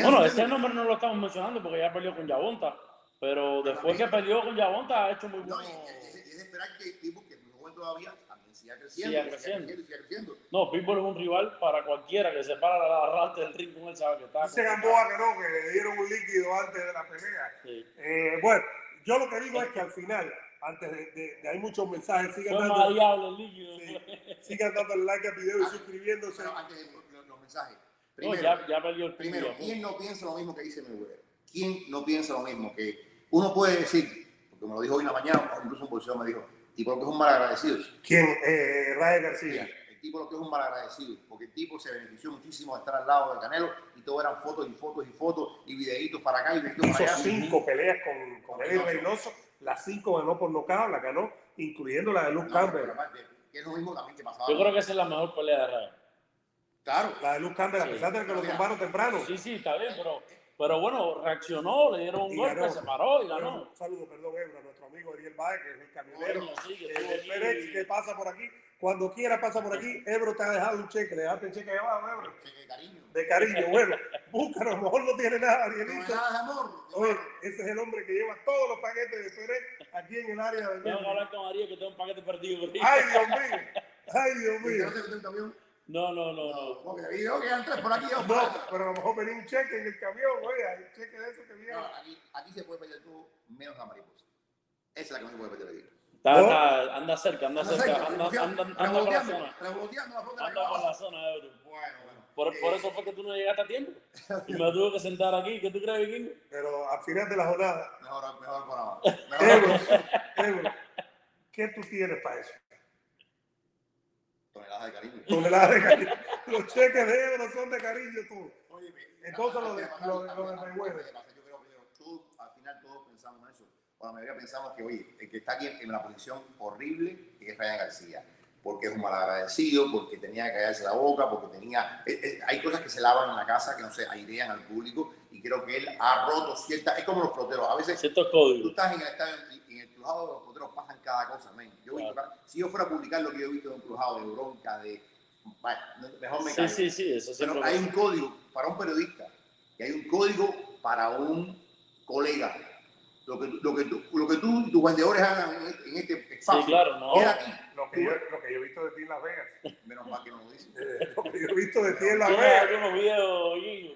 bueno, ese nombre no lo estamos mencionando porque ya peleó con Yavonta, pero después que peleó con Yavonta ha hecho muy bueno. No, es, es, esperar que el Pitbull, que no joven todavía, también siga creciendo, siga creciendo. Siga creciendo, creciendo. No, Pitbull es un rival para cualquiera que se para la rata del ring con él, sabe que está. Dice Gamboa que no, que le dieron un líquido antes de la pelea. Sí. Eh, bueno, yo lo que digo es que al final antes de, de, hay muchos mensajes. Sigan dando, líquido, sí, sigan dando like al video y ah, suscribiéndose. antes de los, los mensajes. Primero, no, ya, ya el primero ¿quién no piensa lo mismo que dice Mayweather? ¿Quién no piensa lo mismo? Que uno puede decir, porque me lo dijo hoy en la mañana, incluso un bolseo me dijo, tipo lo que es un mal agradecido. ¿Quién? Eh, Ray García. El tipo lo que es un mal agradecido, porque el tipo se benefició muchísimo de estar al lado de Canelo y todo eran fotos y fotos y fotos y videitos para acá y videitos Hizo para allá. cinco peleas con, con, con Reynoso las cinco ganó por nocaut, la ganó, incluyendo la de Luke Campbell. es lo mismo también que pasaba. Yo creo que esa es la mejor pelea de Ryan. Claro. La de Luke Campbell, a pesar de que lo tumbaron temprano. Sí, sí, está bien, pero, pero bueno, reaccionó, le dieron un golpe, se paró y ganó. Un saludo, perdón, Ebra, a nuestro amigo Ariel Baez, que es el camionero, el FedEx que pasa por aquí. Cuando quiera pasa por aquí. Ebro te ha dejado un cheque. Le dejaste el cheque ahí abajo, Ebro. Cheque de cariño. De cariño, bueno. Búscalo, a lo mejor no tiene nada, Arielito. No nada de amor. Oye, ese es el hombre que lleva todos los paquetes de FedEx aquí en el área de Tengo que hablar con Ariel que tengo un paquete perdido. Ay, Dios mío. Ay, Dios mío. ¿No un? No, no, no, no. Porque vi que eran tres por aquí. No, pero a lo mejor venía un cheque en el camión, oye, hay cheque de eso que viene. No, aquí, aquí se puede pedir tú menos la mariposa. Esa es la que no se puede pedir aquí. Está, está, anda cerca, anda, anda cerca, anda, anda, anda, anda por la zona. Anda por la zona, Ebro. Bueno, bueno. Por, por, eso fue que tú no llegaste a tiempo. Y me tuve que sentar aquí. ¿Qué tú crees, Vikingo? Pero al final de la jornada. Mejor, mejor por abajo. ¿qué tú tienes para eso? Toneladas de cariño. Toneladas de cariño. Los cheques de Ebro son de cariño tú. Entonces lo de, lo, lo de. Yo creo que todos, al final todos pensamos en eso. O la mayoría pensamos que, oye, el que está aquí en la posición horrible es Ryan García. Porque es un malagradecido, porque tenía que callarse la boca, porque tenía... eh, eh, hay cosas que se lavan en la casa que no se airean al público y creo que él ha roto ciertas... Es como los peloteros. A veces Ciertos tú códigos. estás en el estadio y en el crujado de los peloteros pasan cada cosa, men. Yo he visto si yo fuera a publicar lo que yo he visto de un crujado, de bronca, de... Bueno, mejor me Sí, callo. sí, sí, eso Pero hay un código para un periodista y hay un código para un colega. Lo que, lo que, tú, lo que tú y tus vendedores hagan en este, en este espacio. Sí, claro, no. queda aquí. Lo que, yo, lo que yo he visto de ti en Las Vegas. Menos mal que no lo dicen. Eh, [laughs] Lo que yo he visto de ti en Las ¿Tienes Vegas.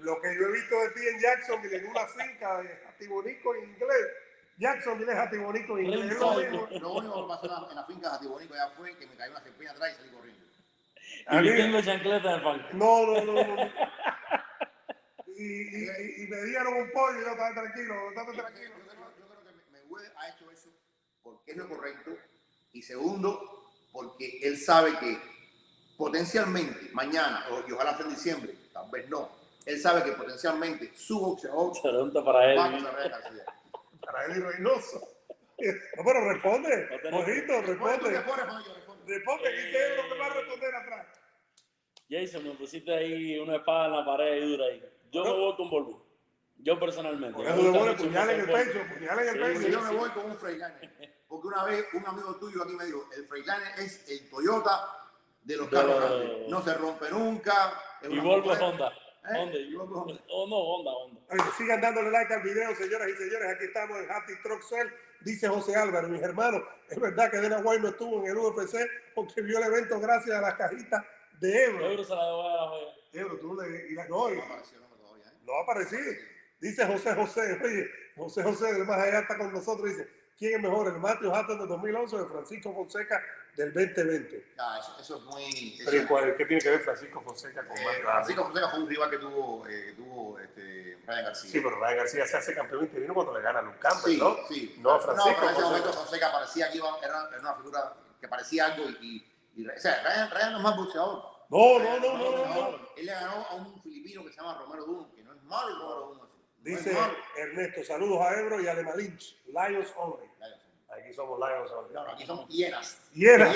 Lo que yo he visto de ti en Jacksonville en una finca de Jatibonico en inglés. Jacksonville es Jatibonico en inglés. Lo único que pasó en la, finca de Jatibonico ya fue que me cayó una serpiente atrás y salí corriendo. A Y mí- tengo chancleta. No, no, no, no. Y, y, me dieron un pollo y yo estaba tranquilo, estaba Yo tranquilo. creo, yo creo- yo creo que Mayweather ha hecho eso porque es lo correcto. Y segundo, porque él sabe que potencialmente mañana, o, y ojalá sea en diciembre, tal vez no, él sabe que potencialmente su boxeador [laughs] Pregunta para él. va a. Para él y Reynoso. No, pero responde, No Mojito, responde. Responde, que sé lo que va a responder atrás. Jason, me pusiste ahí una espada en la pared ahí dura ahí. Yo me voy con Volvo. Yo personalmente. Por eso le pone puñal en el pecho, puñal en el Sí, pecho. yo me voy con un Freightliner. Porque una vez un amigo tuyo aquí me dijo, el Freightliner es el Toyota de los carros grandes. No se rompe nunca. es Y Volvo. Honda. ¿Eh? Honda. Y. Oh, no, Honda, Honda. Sigan dándole like al video, señoras y señores. Aquí estamos en Happy Truck Cell. Dice José Álvaro, mis hermanos, es verdad que Dana White no estuvo en el UFC porque vio el evento gracias a las cajitas de Ebro. Ebro se la debo a la joya. Ebro, tú le y la, no, y- No apareció, no, todavía, ¿eh? no ha aparecido. Dice José José, oye, José José del más allá está con nosotros. Dice, ¿quién es mejor, el Matthew Hatton del 2011 o el Francisco Fonseca del 2020? Ya, eso, eso es muy... eso- Pero, ¿cuál- ¿qué tiene que ver Francisco Fonseca con eh, Matthew Francisco Fonseca fue un rival que tuvo, eh, que tuvo este, Ryan García. Sí, pero Ryan García se hace campeón interino cuando le gana a Luke Campbell, Sí, ¿no? sí. No, Francisco pero en ese momento Fonseca parecía que iba, era, era una figura que parecía algo y... y, y- o sea, Ryan, Ryan no es más boxeador. No, no, no, no, no, no. Él le ganó a un filipino que se llama Romero Duno, que no es malo Romero Duno. Dice. Ernesto, saludos a Ebro y a Lema Lynch. Lions only. Lions. Aquí somos Lions only. No, no, aquí son hienas. Y Hienas.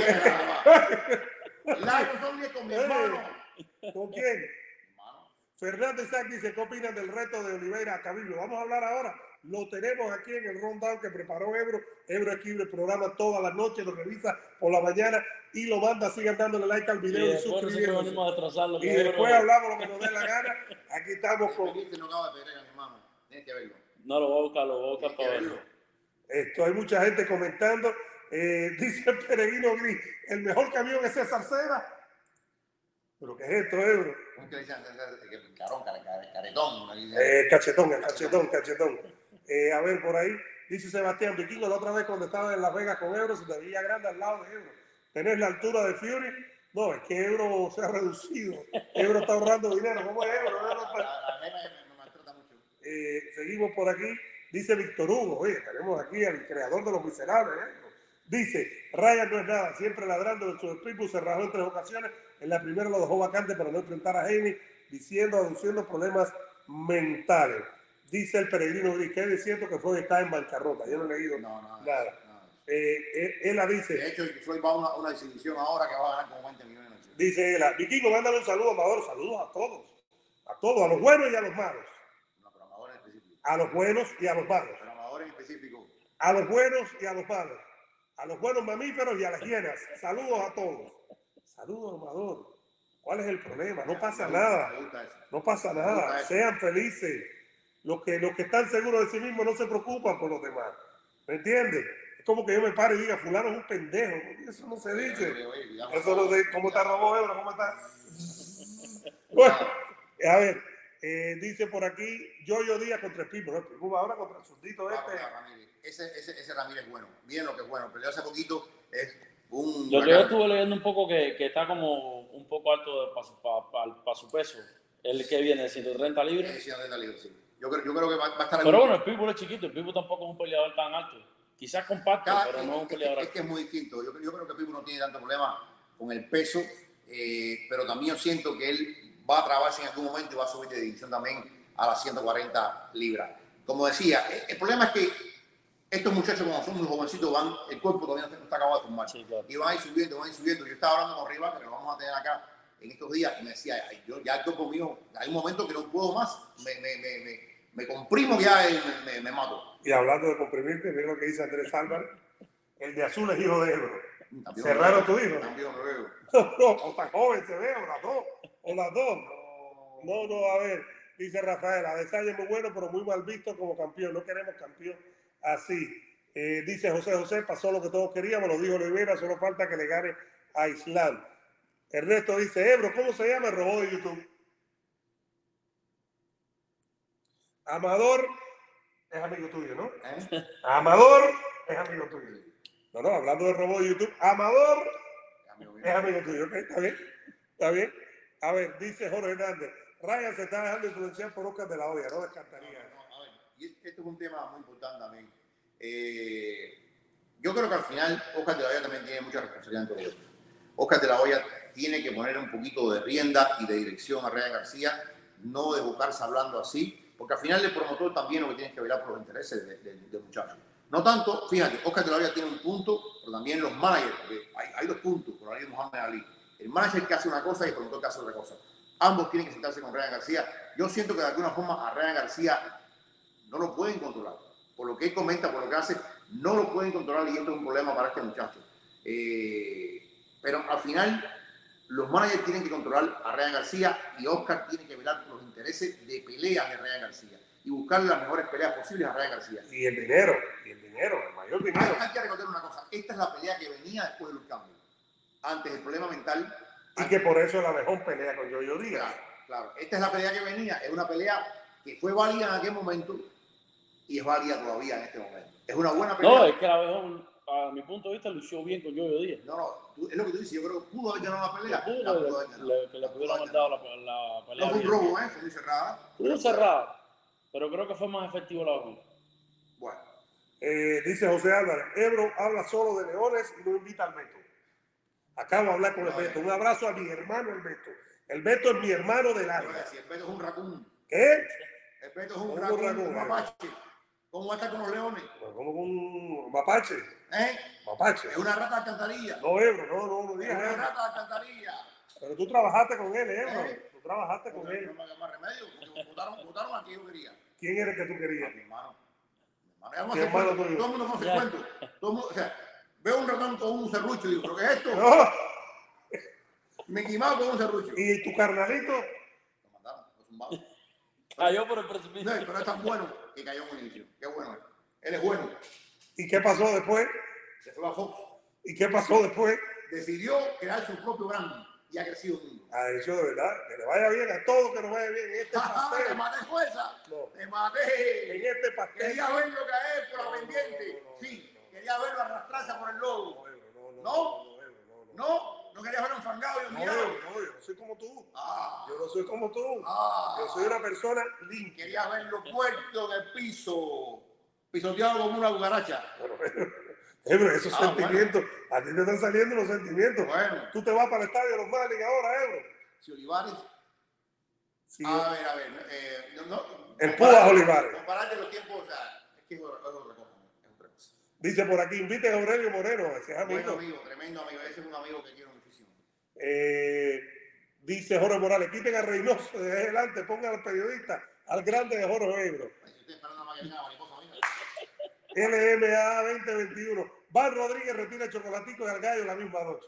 Lions only con mi hermano. ¿con quién? Hermano. Fernando Isaac dice, ¿qué opinan del reto de Oliveira a Cabildo? Vamos a hablar ahora. Lo tenemos aquí en el rundown que preparó Ebro. Ebro escribe el programa todas las noches, lo revisa por la mañana y lo manda. Sigan dándole like al Y video y, nosotros suscribiéndose. Y Ebro después hablamos lo que nos dé la gana. Aquí estamos con Tienes que verlo. No lo voy a buscar, lo voy a buscar para verlo. esto. Hay mucha gente comentando. Eh, dice el Peregrino Gris, el mejor camión es César Cera. ¿Pero qué es esto, Ebro? ¿Cómo es que dicen? El Carón, care- care- caretón. Eh, cachetón, el cachetón, cachetón. Eh, a ver, por ahí, dice Sebastián Vikingo, la otra vez cuando estaba en Las Vegas con Ebro, se te veía grande al lado de Ebro. ¿Tenés la altura de Fury? No, es que Ebro se ha reducido. Ebro está ahorrando dinero. ¿Cómo es Ebro? Ebro La, está- la, la jeva me, me maltrata mucho. Eh, seguimos por aquí. Dice Víctor Hugo, oye, tenemos aquí al creador de Los Miserables. ¿eh? Dice, Ryan no es nada, siempre ladrando en su espíritu, se rajó en tres ocasiones. En la primera lo dejó vacante para no enfrentar a Haney, diciendo, aduciendo problemas mentales. Dice el peregrino Gris, que es cierto que Floyd está en bancarrota. Yo no he leído No, no, nada. no. Eh, él, él la De dice, hecho, Floyd va a una, una exhibición ahora que va a ganar como 20 millones. dice él, Vikingo, mándale un saludo, Amador, saludos a todos, a todos, a los buenos y a los malos, No, pero Amador en específico. A los buenos y a los malos. Pero Amador en específico. a los buenos y a los malos, a los buenos mamíferos y a las hienas. Saludos a todos. Saludos, Amador. ¿Cuál es el problema? No pasa nada. No pasa nada. Sean felices. Los que, los que están seguros de sí mismos no se preocupan por los demás. ¿Me entiendes? Es como que yo me pare y diga, fulano es un pendejo. Eso no se dice. Eso no se ¿Cómo está Robo Ebro? ¿Cómo está? Bueno, a ver, eh, dice por aquí, Yoyo Díaz contra el Pipo. ¿no? El Pipo ahora contra el surdito Va este. contra Ramírez. Ese, ese, ese Ramírez es bueno. Bien lo que es bueno. Peleó hace poquito. Es un. Lo que yo estuve leyendo un poco que, que está como un poco alto para su, pa- pa- pa su peso. El que viene de 130 libras. Es de libre, sí. Yo creo, yo creo que va, va a estar Pero bueno, el Pitbull es chiquito. El Pitbull tampoco es un peleador tan alto. Quizás compacto, Cada- pero no es un es, que, peleador es alto. que es muy distinto. Yo, yo creo que Pipo no tiene tanto problema con el peso. eh, pero también yo siento que él va a trabarse en algún momento y va a subir de división también a las 140 libras. Como decía, el problema es que estos muchachos, como son muy jovencitos, van, el cuerpo todavía no está acabado de formar. Y van a ir subiendo, van a ir subiendo. Yo estaba hablando con Riva, que lo vamos a tener acá en estos días, y me decía, yo ya el cuerpo mío, hay un momento que no puedo más, me, me, me, me comprimo ya y me, mato. Y hablando de comprimirte, mira lo que dice Andrés Álvarez, el de azul es hijo de Ebro. Cerraron tu hijo. [laughs] No, no, o tan joven se ve, dos, o las dos. No, no, a ver, dice Rafael, a es muy bueno, pero muy mal visto como campeón. No queremos campeón así. Eh, dice José José, pasó lo que todos queríamos, lo dijo Olivera, solo falta que le gane a Islam. Ernesto dice, Ebro, ¿cómo se llama el robot de YouTube? Amador es amigo tuyo, ¿no? ¿Eh? Amador es amigo tuyo. No, no, hablando del robot de YouTube, Amador es amigo tuyo, ¿ok? ¿Está bien? ¿Está bien? A ver, dice Jorge Hernández, Ryan se está dejando influenciar por Oscar de la Hoya, no descartaría. a ver, y esto es un tema muy importante también. Eh, yo creo que al final Oscar de la Hoya también tiene mucha responsabilidad en todo esto. Oscar de la Hoya tiene que poner un poquito de rienda y de dirección a Ryan García, no de buscarse hablando así, porque al final el promotor también lo que tiene que velar por los intereses del de, de muchacho. No tanto, fíjate, Oscar de la Hoya tiene un punto, pero también los managers, porque hay, hay dos puntos, por ahí Mohamed Ali. El manager que hace una cosa y el promotor que hace otra cosa. Ambos tienen que sentarse con Ryan García. Yo siento que de alguna forma a Ryan García no lo pueden controlar. Por lo que él comenta, por lo que hace, no lo pueden controlar y esto es un problema para este muchacho. Eh, pero al final, los managers tienen que controlar a Ryan García y Oscar tiene que velar por los intereses de pelea de Ryan García y buscar las mejores peleas posibles a Ryan García. Y el dinero, y el dinero, el mayor dinero. Hay, que recordar una cosa, esta es la pelea que venía después de los cambios. Antes el problema mental. Y que por eso la mejor pelea con Yo-Yo Díaz. Claro, claro, esta es la pelea que venía, es una pelea que fue válida en aquel momento y es válida todavía en este momento. Es una buena pelea. No, es que la mejor, a mi punto de vista, lució bien con Yo-Yo Díaz. No, no, es lo que tú dices, yo creo que pudo haber ganado la pelea. Pudo, le, que le pudieron haber dado la, la, pelea. No fue un robo, ¿eh? Fue muy cerrada. Muy cerrada pero creo que fue más efectivo la vacuna. Bueno, eh, dice José Álvarez, Ebro habla solo de leones y no invita al Beto. Acabo de hablar con el Beto. Un abrazo a mi hermano el Beto. El Beto es mi hermano del alma. el Beto es un racún. ¿Qué? El Beto es un racún, un, un mapache. ¿Cómo va a estar con los leones? Pues como con un mapache. ¿Eh? Mapache. Es una rata de alcantarilla. No, Ebro, no, no, no digas. Es una rata de alcantarilla. Pero tú trabajaste con él, Ebro. ¿Eh? trabajaste con él. No me más remedio, porque votaron, votaron a quien yo quería. ¿Quién era el que tú querías? Mi hermano. Mi hermano. Todo el mundo conoce el cuento. Todo el mundo, o sea, veo un ratón con un serrucho y digo, ¿pero qué es esto? No. Me quemaba con un serrucho. ¿Y tu carnalito? Lo mandaron, lo zumbaron. Cayó por el precipicio. No, pero es tan bueno que cayó en un inicio. Qué bueno es. Él es bueno. ¿Y qué pasó después? Se fue a Fox. ¿Y qué pasó después? Decidió crear su propio brand y ha crecido mundo. A eso de verdad, que le vaya bien a todos, que nos vaya bien en este [laughs] pastel. ¡Te maté, jueza! No. ¡Te maté! En este pastel. Quería verlo caer por la pendiente. sí, quería verlo arrastrarse por el lobo. No, no, no. ¿No? quería verlo enfangado y humillado? No, no, yo no soy como tú. Ah. Yo no soy como tú. Ah. Yo soy una persona limpia. Quería verlo puerto en el piso, pisoteado como una cucaracha. Eh, esos ah, sentimientos, a ti te están saliendo los sentimientos. Bueno. Tú te vas para el estadio de los Marlins ahora, Ebro. Si Olivares. Sí, a ver, a ver. Eh, no, el Pudas Olivares. Compararte los tiempos, o sea, es que es otra cosa. Dice por aquí, inviten a Aurelio Moreno, ese es amigo. Buen amigo, tremendo amigo. Ese es un amigo que quiero muchísimo. Eh, dice Jorge Morales, quiten a Reynoso de adelante, pongan al periodista, al grande de Jorge Ebro. LMA 2021. Van Rodríguez retira el chocolatico al gallo la misma noche.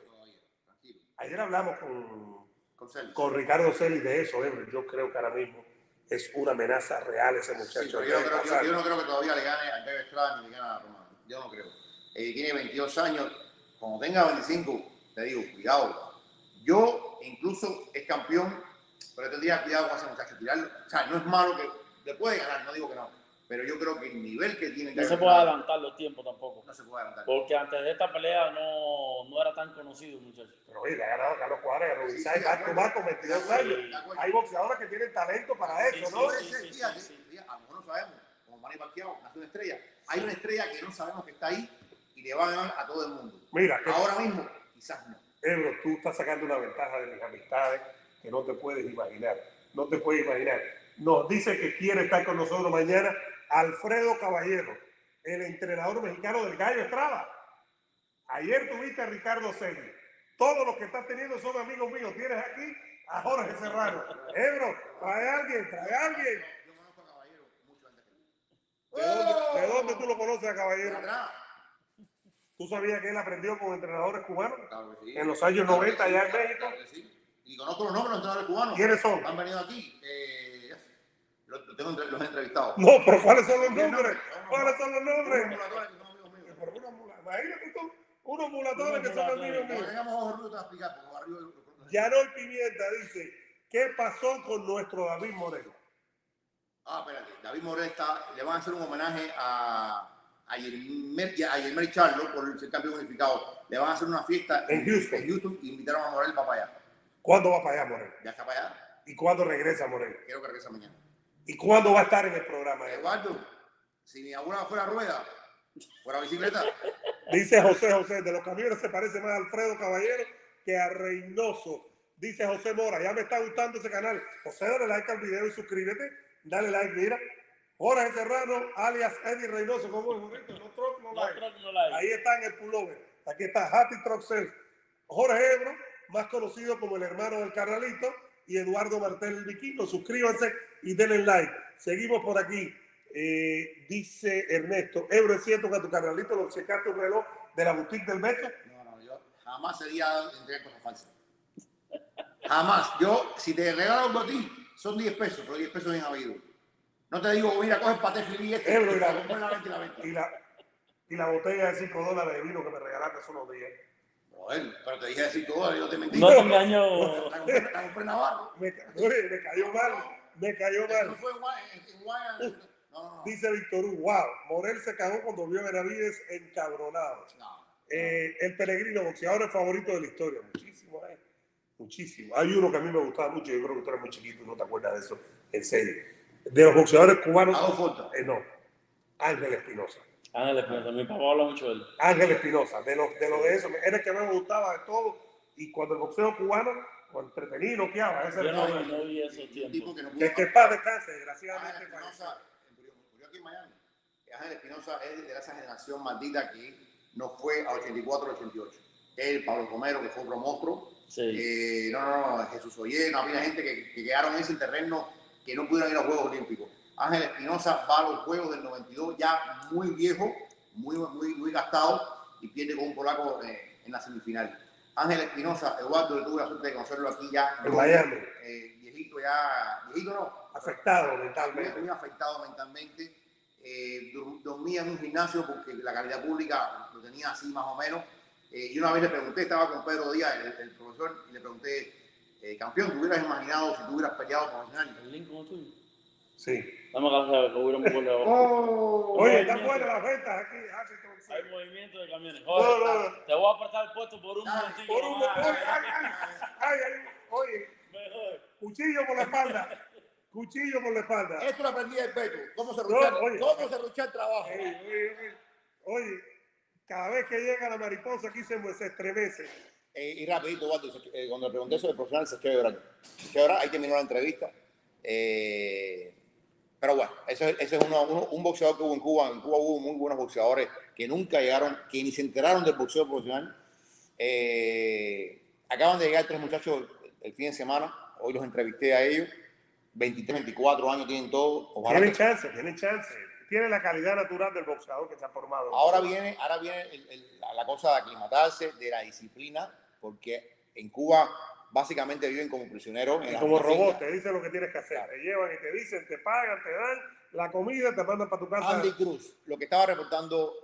Ayer hablamos con, con, Ricardo Celis de eso, eh, yo creo que ahora mismo es una amenaza real ese muchacho. yo, no creo que todavía le gane a Kevin Estrada ni le gane a Romano. Yo no creo. Eh, tiene 22 años. Cuando tenga 25, te digo, cuidado. Yo incluso es campeón, pero tendría cuidado con ese muchacho. Tirarlo. O sea, no es malo que le puede ganar, no digo que no pero yo creo que el nivel que tiene No se puede adelantar los tiempos tampoco. No se puede adelantar. Porque antes de esta pelea no, no era tan conocido, muchachos. Pero oye, le ha ganado a Carlos Juárez, a sí, Marco Marco, 22 años. Hay boxeadores que tienen talento para eso, ¿no? Sí, sí, sí, a lo mejor no sabemos, como Manny Pacquiao, nace una estrella. Hay una estrella que no sabemos que está ahí y le va a ganar a todo el mundo. Mira, ahora mismo, quizás no. Ebro, tú estás sacando una ventaja de mis amistades que no te puedes imaginar. No te puedes imaginar. Nos dice que quiere estar con nosotros mañana Alfredo Caballero, el entrenador mexicano del Gallo Estrada. Ayer tuviste a Ricardo Segui. Todos los que estás teniendo son amigos míos. Tienes aquí a Jorge Serrano. Ebro, trae a alguien, trae a alguien. Yo conozco a Caballero mucho antes que ¿De dónde, ¿De dónde tú lo conoces Caballero? ¿Tú sabías que él aprendió con entrenadores cubanos? Claro que sí. En los años 90 allá en México. Claro sí. Y conozco los nombres de los entrenadores cubanos. ¿Quiénes son? Han venido aquí. Eh, los, tengo, los he entrevistado. No, pero ¿cuáles son los nombres? ¿Cuáles son los nombres? Unos mulatores que son amigos míos. Pero unos mulatores, imagínate tú, unos mulatores que son amigos míos. Yarol Pimienta dice, ¿qué pasó con nuestro David Moreno? Ah, espérate, David Moreno está, le van a hacer un homenaje a a Yelmer Charlo por ser campeón unificado. Le van a hacer una fiesta en Houston. En Houston y invitaron a Morel para allá. ¿Cuándo va para allá, Morel? Ya está para allá. ¿Y cuándo regresa Morel? Quiero que regrese mañana. ¿Y cuándo va a estar en el programa? Eduardo, si mi abuela fuera rueda, fuera bicicleta. Dice José José, de los camiones se parece más a Alfredo Caballero que a Reynoso. Dice José Mora, ya me está gustando ese canal. José, dale like al video y suscríbete. Dale like, mira. Jorge Serrano, alias Eddie Reynoso, como es bonito, no truck, no, like. no like. Ahí está en el pullover. Aquí está Happy Truck Jorge Ebro, más conocido como el hermano del carnalito, y Eduardo Martel el. Suscríbanse y denle like. Seguimos por aquí. Eh, dice Ernesto, Ebro, ¿es cierto que a tu carnalito lo checaste un reloj de la boutique del metro? No, no, yo jamás sería entre cosas falsas. Jamás. Yo, si te regalo un botín, son 10 pesos, pero 10 pesos bien habido. No te digo, mira, coge el paté y este. y, la, y, la, y la botella de 5 dólares de vino que me regalaste hace unos días. Bueno, pero te dije de 5 dólares, yo te mentí. No [laughs] te engaño. La compré, Navarro. Me, me cayó mal. Me cayó mal. No fue en, en, no, Dice Víctor Hugo, wow, Morel se cagó cuando vio a Benavides encabronado. Eh, el peregrino, boxeador favorito de la historia. Muchísimo, eh. Muchísimo. Hay uno que a mí me gustaba mucho, yo creo que tú eres muy chiquito y no te acuerdas de eso. En serio de los boxeadores cubanos. Eh, no, Ángel Espinosa. Ángel Espinosa, mi papá habla mucho de él. Ángel Espinosa, de lo, de lo de eso, era el que me gustaba de todo. Y cuando el boxeo cubano, o entretenido, noqueaba. Ese Yo no, no, no vi ese tiempo. Que, no que, que paz descanse, desgraciadamente. Ángel Espinosa, murió aquí en Miami. Ángel Espinosa es de esa generación maldita que no fue a 84-88. Él, Pablo Romero, que fue otro monstruo. Sí. Eh, no, no, no, Jesús Oye, no había gente que, que quedaron en ese terreno que no pudieron ir a los Juegos Olímpicos. Ángel Espinosa va a los Juegos del 92 ya muy viejo, muy, muy, muy gastado y pierde con un polaco eh, en la semifinal. Ángel Espinosa, Eduardo, yo tuve la suerte de conocerlo aquí ya. En Miami. Eh, viejito ya, viejito no. Afectado mentalmente. Muy afectado mentalmente. Eh, dormía en un gimnasio porque la calidad pública lo tenía así más o menos. Y una vez le pregunté, estaba con Pedro Díaz, el profesor, y le pregunté, eh, campeón, ¿te hubieras imaginado si tú hubieras peleado profesional? ¿El link como tuyo? Sí. Dame gracias que hubiéramos por oh, Oye, están buenas las ventas aquí. Hay movimiento de camiones. Oye, Te voy a apartar el puesto por un momentito. Por un momentito. Ay, ay, ay, oye. Cuchillo por la espalda. Cuchillo por la espalda. Esto lo aprendí del Beto. ¿Cómo se rucha, ¿Cómo se rucha el trabajo? Oye, oye, cada vez que llega la mariposa aquí se, se estremece. Eh, y rapidito, eh, cuando le pregunté sobre el profesional, se echó llorar. Se llorar, ahí terminó la entrevista. Eh, pero bueno, ese, ese es uno, un boxeador que hubo en Cuba. En Cuba hubo muy buenos boxeadores que nunca llegaron, que ni se enteraron del boxeo profesional. acaban de llegar tres muchachos el fin de semana. Hoy los entrevisté a ellos. 23, 24 años tienen todos. tienen chance, tienen chance. Tienen la calidad natural del boxeador que se ha formado. Ahora viene, ahora viene la cosa de aclimatarse, de la disciplina porque en Cuba básicamente viven como prisioneros. como robots, te dicen lo que tienes que hacer. Te llevan y te dicen, te pagan, te dan la comida, te mandan para tu casa. Andy Cruz, lo que estaba reportando,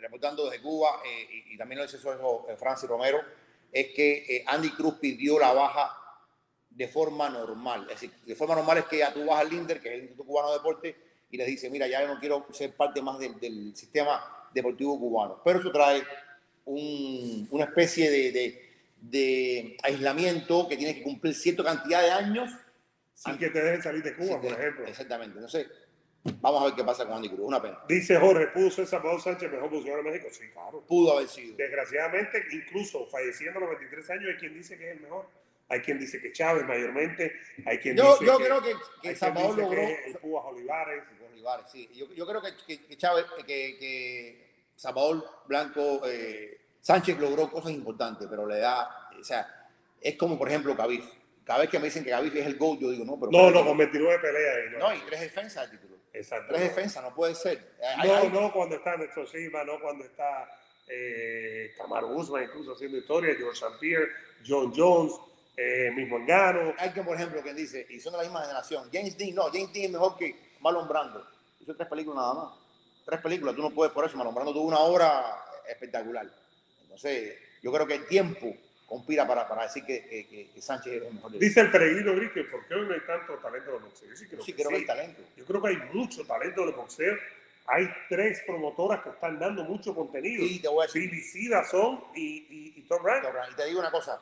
reportando desde Cuba, eh, y, también lo dice eso eh, Francis Romero, es que eh, Andy Cruz pidió la baja de forma normal. Es decir, de forma normal es que ya tú vas al INDER, que es el Instituto Cubano de Deporte, y les dice, mira, ya no quiero ser parte más del, del sistema deportivo cubano. Pero eso trae un, una especie de de aislamiento que tiene que cumplir cierta cantidad de años. Sin que te dejen salir de Cuba, por ejemplo. Exactamente. No sé. Vamos a ver qué pasa con Andy Cruz. Una pena. Dice Jorge, ¿pudo ser Salvador Sánchez mejor boxeador de México? Sí, claro. Pudo haber sido. Desgraciadamente, incluso falleciendo a los 23 años, hay quien dice que es el mejor. Hay quien dice que Chávez mayormente. Hay quien yo, dice yo que, creo que, que Salvador logró. Que Púas Olivares. Sí. Yo, yo creo que, que, que Chávez, que, que Salvador Blanco eh, Sánchez logró cosas importantes, pero le da. O sea, es como por ejemplo Cavif. Cada vez que me dicen que Cavif es el GOAT, yo digo, no, pero. No, no, con 29 peleas. Y no. no, y tres defensas de título. Exacto. Tres defensas, no puede ser. No, hay, no cuando está Néstor Silva, no cuando está eh, Camaro Usman incluso haciendo historia, George St. Pierre, John Jones, eh, mismo Engano. Hay que, por ejemplo, quien dice, y son de la misma generación, James Dean, no, James Dean es mejor que Marlon Brando. Hizo tres películas nada más. Tres películas, tú no puedes por eso, Marlon Brando tuvo una obra espectacular. Entonces, yo creo que el tiempo conspira para, para decir que, que, que, Sánchez es el mejor. Dice el peregrino Gris que ¿por qué hoy no hay tanto talento en el boxeo? Yo sí creo, sí, que, creo sí. que hay talento. Yo creo que hay mucho talento en el boxeo. Hay tres promotoras que están dando mucho contenido. Y te voy a decir. Dazón y, y, y Top Rank. Y te digo una cosa.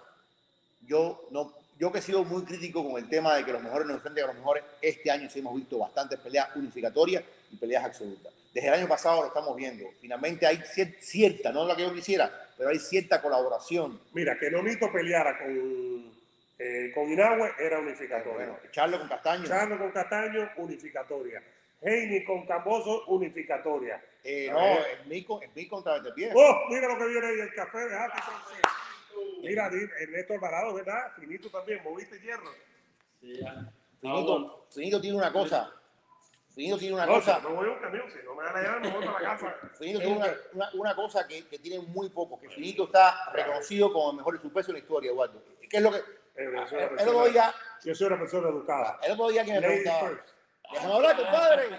Yo, no, yo que he sido muy crítico con el tema de que los mejores no enfrenten a los mejores, este año sí hemos visto bastantes peleas unificatorias y peleas absolutas. Desde el año pasado lo estamos viendo. Finalmente hay cierta, no la que yo quisiera, pero hay cierta colaboración. Mira, que Nonito peleara con, eh, con Inagüe era unificatoria. Bueno, Charlo con Castaño. Charlo con Castaño, unificatoria. Heini con Camboso, unificatoria. Eh, no, es mi, es mi contra pie. ¡Oh! Mira lo que viene ahí, el café de Francés. Mira, Ernesto Alvarado, ¿verdad? Finito también, moviste hierro. Sí, ya. Finito, Finito tiene una cosa. Finito tiene una No, cosa. no voy a un camión, si no me van a llevar, me voy para la casa. Finito tiene una, una, una cosa que, que tiene muy poco, que Finito está reconocido como el mejor de su peso en la historia, Eduardo. ¿Qué es lo que? Eh, yo soy una El persona- otro día, Yo soy una persona educada. el otro día que me Lady preguntaba, first. déjame hablar, compadre.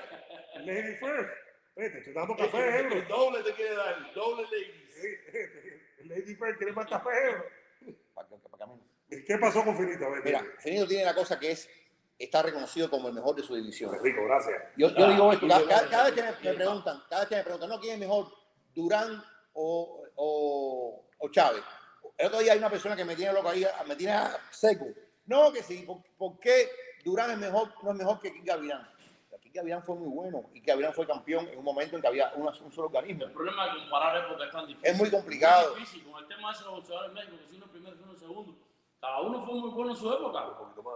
Lady first. Oye, te estoy dando café, Ebro. El doble te quiere dar, el doble ladies. Lady first, ¿quieres más café, Ebro? Pa' que- pa' camino. ¿Y qué pasó con Finito? A ver, Mira, dime. Finito tiene la cosa que es, está reconocido como el mejor de su división. Rico, gracias. Yo, yo Ah, digo esto, cada, yo- cada- cada vez que me, preguntan, cada vez que me preguntan, no, ¿quién es mejor, Durán o, o, o Chávez? El otro día hay una persona que me tiene loco ahí, me tiene seco. No, que sí, ¿por, por qué Durán es mejor, no es mejor que Kike Kike Gavirán fue muy bueno y Kike Gavirán fue campeón en un momento en que había una- un solo organismo. El problema de comparar épocas es tan difícil. Es muy complicado. Muy difícil. Con el tema de boxeadores en México, que si uno primero, si uno segundo. Cada uno fue muy bueno en su época.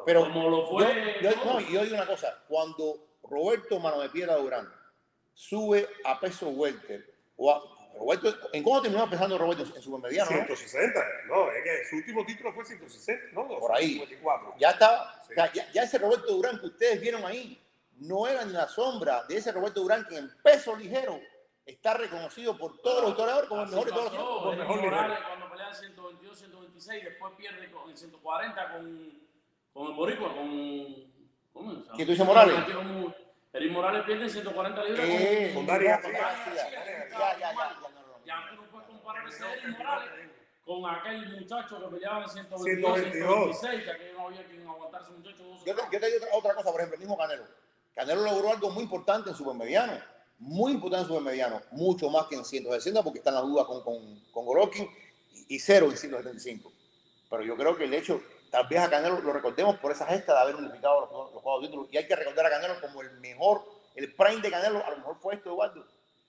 Pero Como lo fue. yo, no, y yo digo una cosa, cuando Roberto Mano de Piedra Durán sube a peso welter, o a, Roberto, ¿en cómo terminó empezando Roberto? En supermediano, ¿no? 160. No, es que su último título fue 160, ¿no? Por ahí. 54. Ya estaba, Sí. ya, ya- ya ese Roberto Durán que ustedes vieron ahí, no era ni la sombra de ese Roberto Durán que en peso ligero está reconocido por todos los historiadores como el mejor de todos los mejor cuando pelean 122, 126, después pierde con, en 140 con, con el Boricua, con. ¿Cómo? ¿Quién tú dices, Morales? Eddie Morales pierde en 140 libras Eh, con, con Dari ya. Ya, ya, ya, tú no puedes comparar ese Eddie Morales con aquel muchacho que peleaba en 122, 122. 126, que aquello no había quien aguantar a ese muchacho. dos Yo yo te digo otra, otra cosa, por ejemplo, el mismo Canelo. Canelo logró algo muy importante en supermediano. Muy importante en supermediano. Mucho más que en 160 porque están las dudas con, con, con Golovkin y, y cero en 175. Pero yo creo que el hecho, tal vez a Canelo lo recordemos por esa gesta de haber unificado los, los juegos de títulos. Y hay que recordar a Canelo como el mejor, el prime de Canelo, a lo mejor fue esto, Eduardo.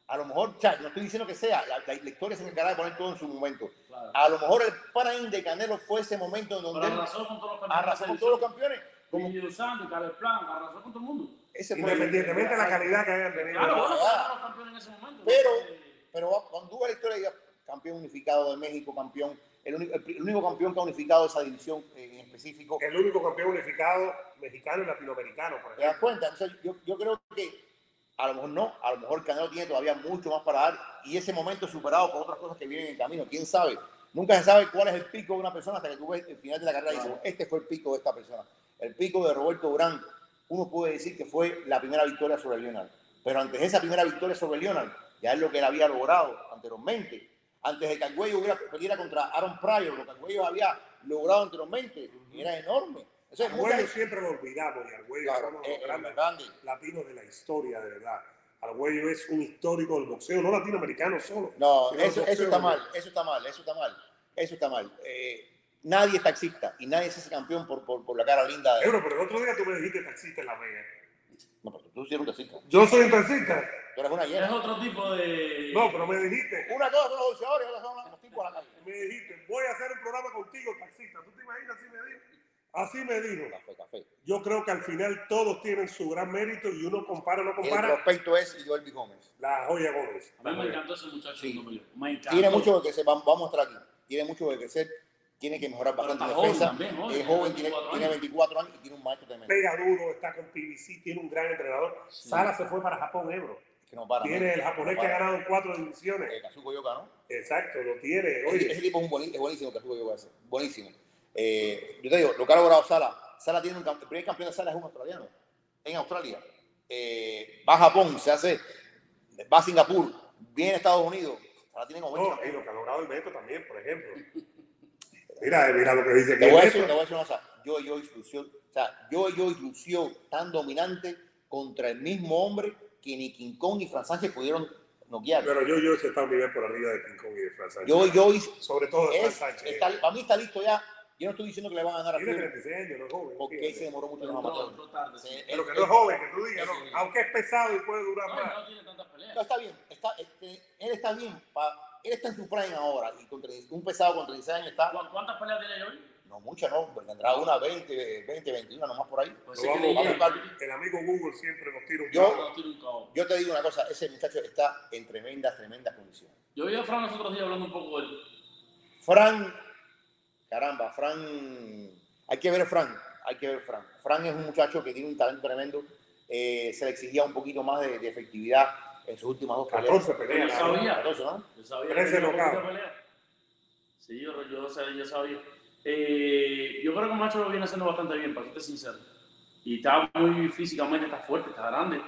A lo mejor, ya, no estoy diciendo que sea, la, la- la historia se encargará de poner todo en su momento. Claro. A lo mejor el prime de Canelo fue ese momento en donde arrasó con todos los campeones. arrasó con todos los campeones. Como Como Santos, Carlos Plan, arrasó con todo el mundo. Ese fue- Independientemente de la calidad que hayan tenido. Claro, bueno, Ah. fueron los campeones en ese momento. Pero- Pero cuando tú ves la historia, campeón unificado de México, campeón, el único, el, el único campeón que ha unificado esa división eh, en específico. El único campeón unificado mexicano y latinoamericano, por ¿Te das ejemplo. cuenta? Entonces, yo, yo creo que a lo mejor no, a lo mejor Canelo tiene todavía mucho más para dar y ese momento superado por otras cosas que vienen en camino. ¿Quién sabe? Nunca se sabe cuál es el pico de una persona hasta que tú ves el final de la carrera y dices, este fue el pico de esta persona. El pico de Roberto Durán, uno puede decir que fue la primera victoria sobre Leonard. Pero antes de esa primera victoria sobre Leonard, ya es lo que él había logrado anteriormente. Antes de que Argüello hubiera peleara contra Aaron Pryor, lo que Argüello había logrado anteriormente, era enorme. Eso es Argüello mucha- siempre lo olvidamos y Argüello Claro, es uno de eh, los eh, grandes grande. latinos de la historia, de verdad. Argüello es un histórico del boxeo, no latinoamericano solo. No, eso, eso está mal, eso está mal, eso está mal, eso está mal. Eh, nadie es taxista y nadie se hace campeón por, por, por la cara linda de Ebro, pero el otro día tú me dijiste taxista en la Vega. No, pero tú sí eres un taxista. Yo soy un taxista. Tú eres una llena. Es otro tipo de. No, pero me dijiste, Una cosa son los boxeadores y otra son los tipos a la calle. me dijiste, voy a hacer un programa contigo, taxista. ¿Tú te imaginas así me dijo? Así me dijo. Café, café. Yo creo que al final todos tienen su gran mérito y uno compara o no El compara prospecto es B. Gómez. la joya Gómez. A mí me encantó ese muchacho. Sí. Me encantó. Tiene mucho que crecer, vamos, vamos a mostrar aquí. Tiene mucho que crecer, tiene que mejorar bastante joven defensa. también, joven, es joven, tiene tiene, 24 tiene años. 24 años y tiene un maestro tremendo. Pega duro, está con PBC, tiene un gran entrenador. Sí. Sara se fue para Japón, Ebro. Que no para. Tiene ¿no? el japonés No que ha ganado cuatro divisiones. Eh, Kazuko Yoka, ¿no? Exacto, lo tiene. Ese, Oye, ese tipo es, un buen- es buenísimo, Kazuko Yoka. ese. Buenísimo. Eh, yo te digo, lo que ha logrado Sala. Sala tiene un, el primer campeón de Sala es un australiano. En Australia. Eh, va a Japón, se hace. Va a Singapur, viene a Estados Unidos. Sala tiene como 20 no, y lo que ha logrado el Beto también, por ejemplo. [laughs] Mira, mira lo que dice aquí Te voy a decir, te Beto. voy a decir una cosa. Yo, yo, lució, o sea, yo, yo lució tan dominante contra el mismo hombre que ni King Kong ni Fran Sánchez pudieron noquear. Pero yo, yo está un nivel por arriba de King Kong y de Fran Sánchez. Yo, yo Sobre todo de Fran Sánchez. está, para mí está listo ya. Yo no estoy diciendo que le van a ganar a Tiene Fury, 36 años, no es joven. porque él se demoró mucho en. Sí, Pero que es- no es joven, que tú digas, ¿no? aunque es pesado y puede durar No, más. no tiene tantas peleas. No, está bien. Está, este, él está bien. pa- él está en su prime ahora. Y con 30 un pesado con 36 años está. ¿Cu- ¿Cuántas peleas tiene hoy? No, mucha, no. Tendrá una 20, 20, 21, nomás por ahí. Pues sí que vamos a. El amigo Google siempre nos tira un Yo-. Yo te digo una cosa. Ese muchacho está en tremendas, tremendas condiciones. Yo vi a Fran los otros días hablando un poco de él. Fran, caramba, Fran, hay que ver a Fran, hay que ver a Fran. Fran es un muchacho que tiene un talento tremendo, eh, se le exigía un poquito más de, de efectividad en sus últimas dos peleas. 14 Yo peleas. ¿no? sabía. 14, ¿no? Yo sabía Trece que tenía knockouts. poquita pelea. Sí, yo, yo, sabía, yo sabía. Eh, yo creo que Macho lo viene haciendo bastante bien, para serte sincero. Y está muy físicamente, está fuerte, está grande.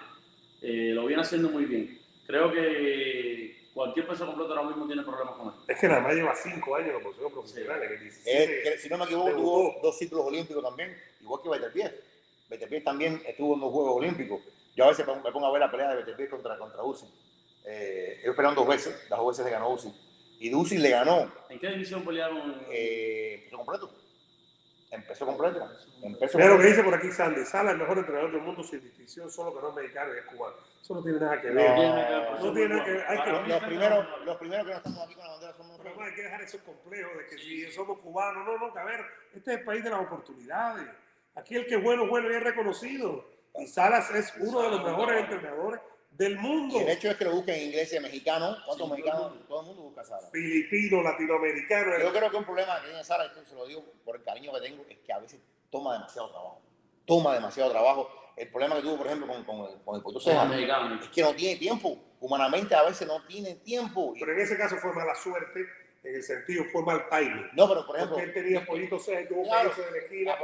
Eh, lo viene haciendo muy bien. Creo que cualquier peso completo ahora mismo tiene problemas con él. Es que nada más lleva 5 años en boxeo profesional. 17. que, si no me equivoco, tuvo dos ciclos olímpicos también, igual que Beterbiev. Beterbiev también estuvo en los Juegos Olímpicos. Yo a veces me pongo a ver la pelea de Beterbiev contra, contra Usyk. Eh, ellos pelearon dos veces, las dos veces le ganó Usyk. Y Usyk le ganó ¿En qué división pelearon? eh, empezó completo. Empezó completo. Empezó Mira lo que completo. dice por aquí Sandy. Sala el mejor entrenador del mundo sin distinción, solo que no es mexicano y es cubano. Eso no tiene nada que ver. No, tiene nada que ver, no tiene nada que ver. Hay que- Para mí Los primeros, los primeros que no estamos aquí con la bandera somos Pero hay que dejar esos complejos de que si somos cubanos, no, no, que a ver, este es el país de las oportunidades. Aquí el que es bueno, bueno y es reconocido. Y Salas es uno de los mejores entrenadores del mundo. Y el hecho es que lo busquen en inglés y mexicano. ¿Cuántos Sí, todo el mexicanos? mundo. Todo el mundo busca a Sara. Filipino, latinoamericano. Yo creo que un problema que tiene Sara, esto se lo digo por el cariño que tengo, es que a veces toma demasiado trabajo. Toma demasiado trabajo. El problema que tuvo, por ejemplo, con, con el, con el es que no tiene tiempo. Humanamente a veces no tiene tiempo. Pero en ese caso fue mala suerte, en el sentido fue mal timing. no, pero por ejemplo, Porque él tenía pollito seco tuvo Claro. que irse de la esquina para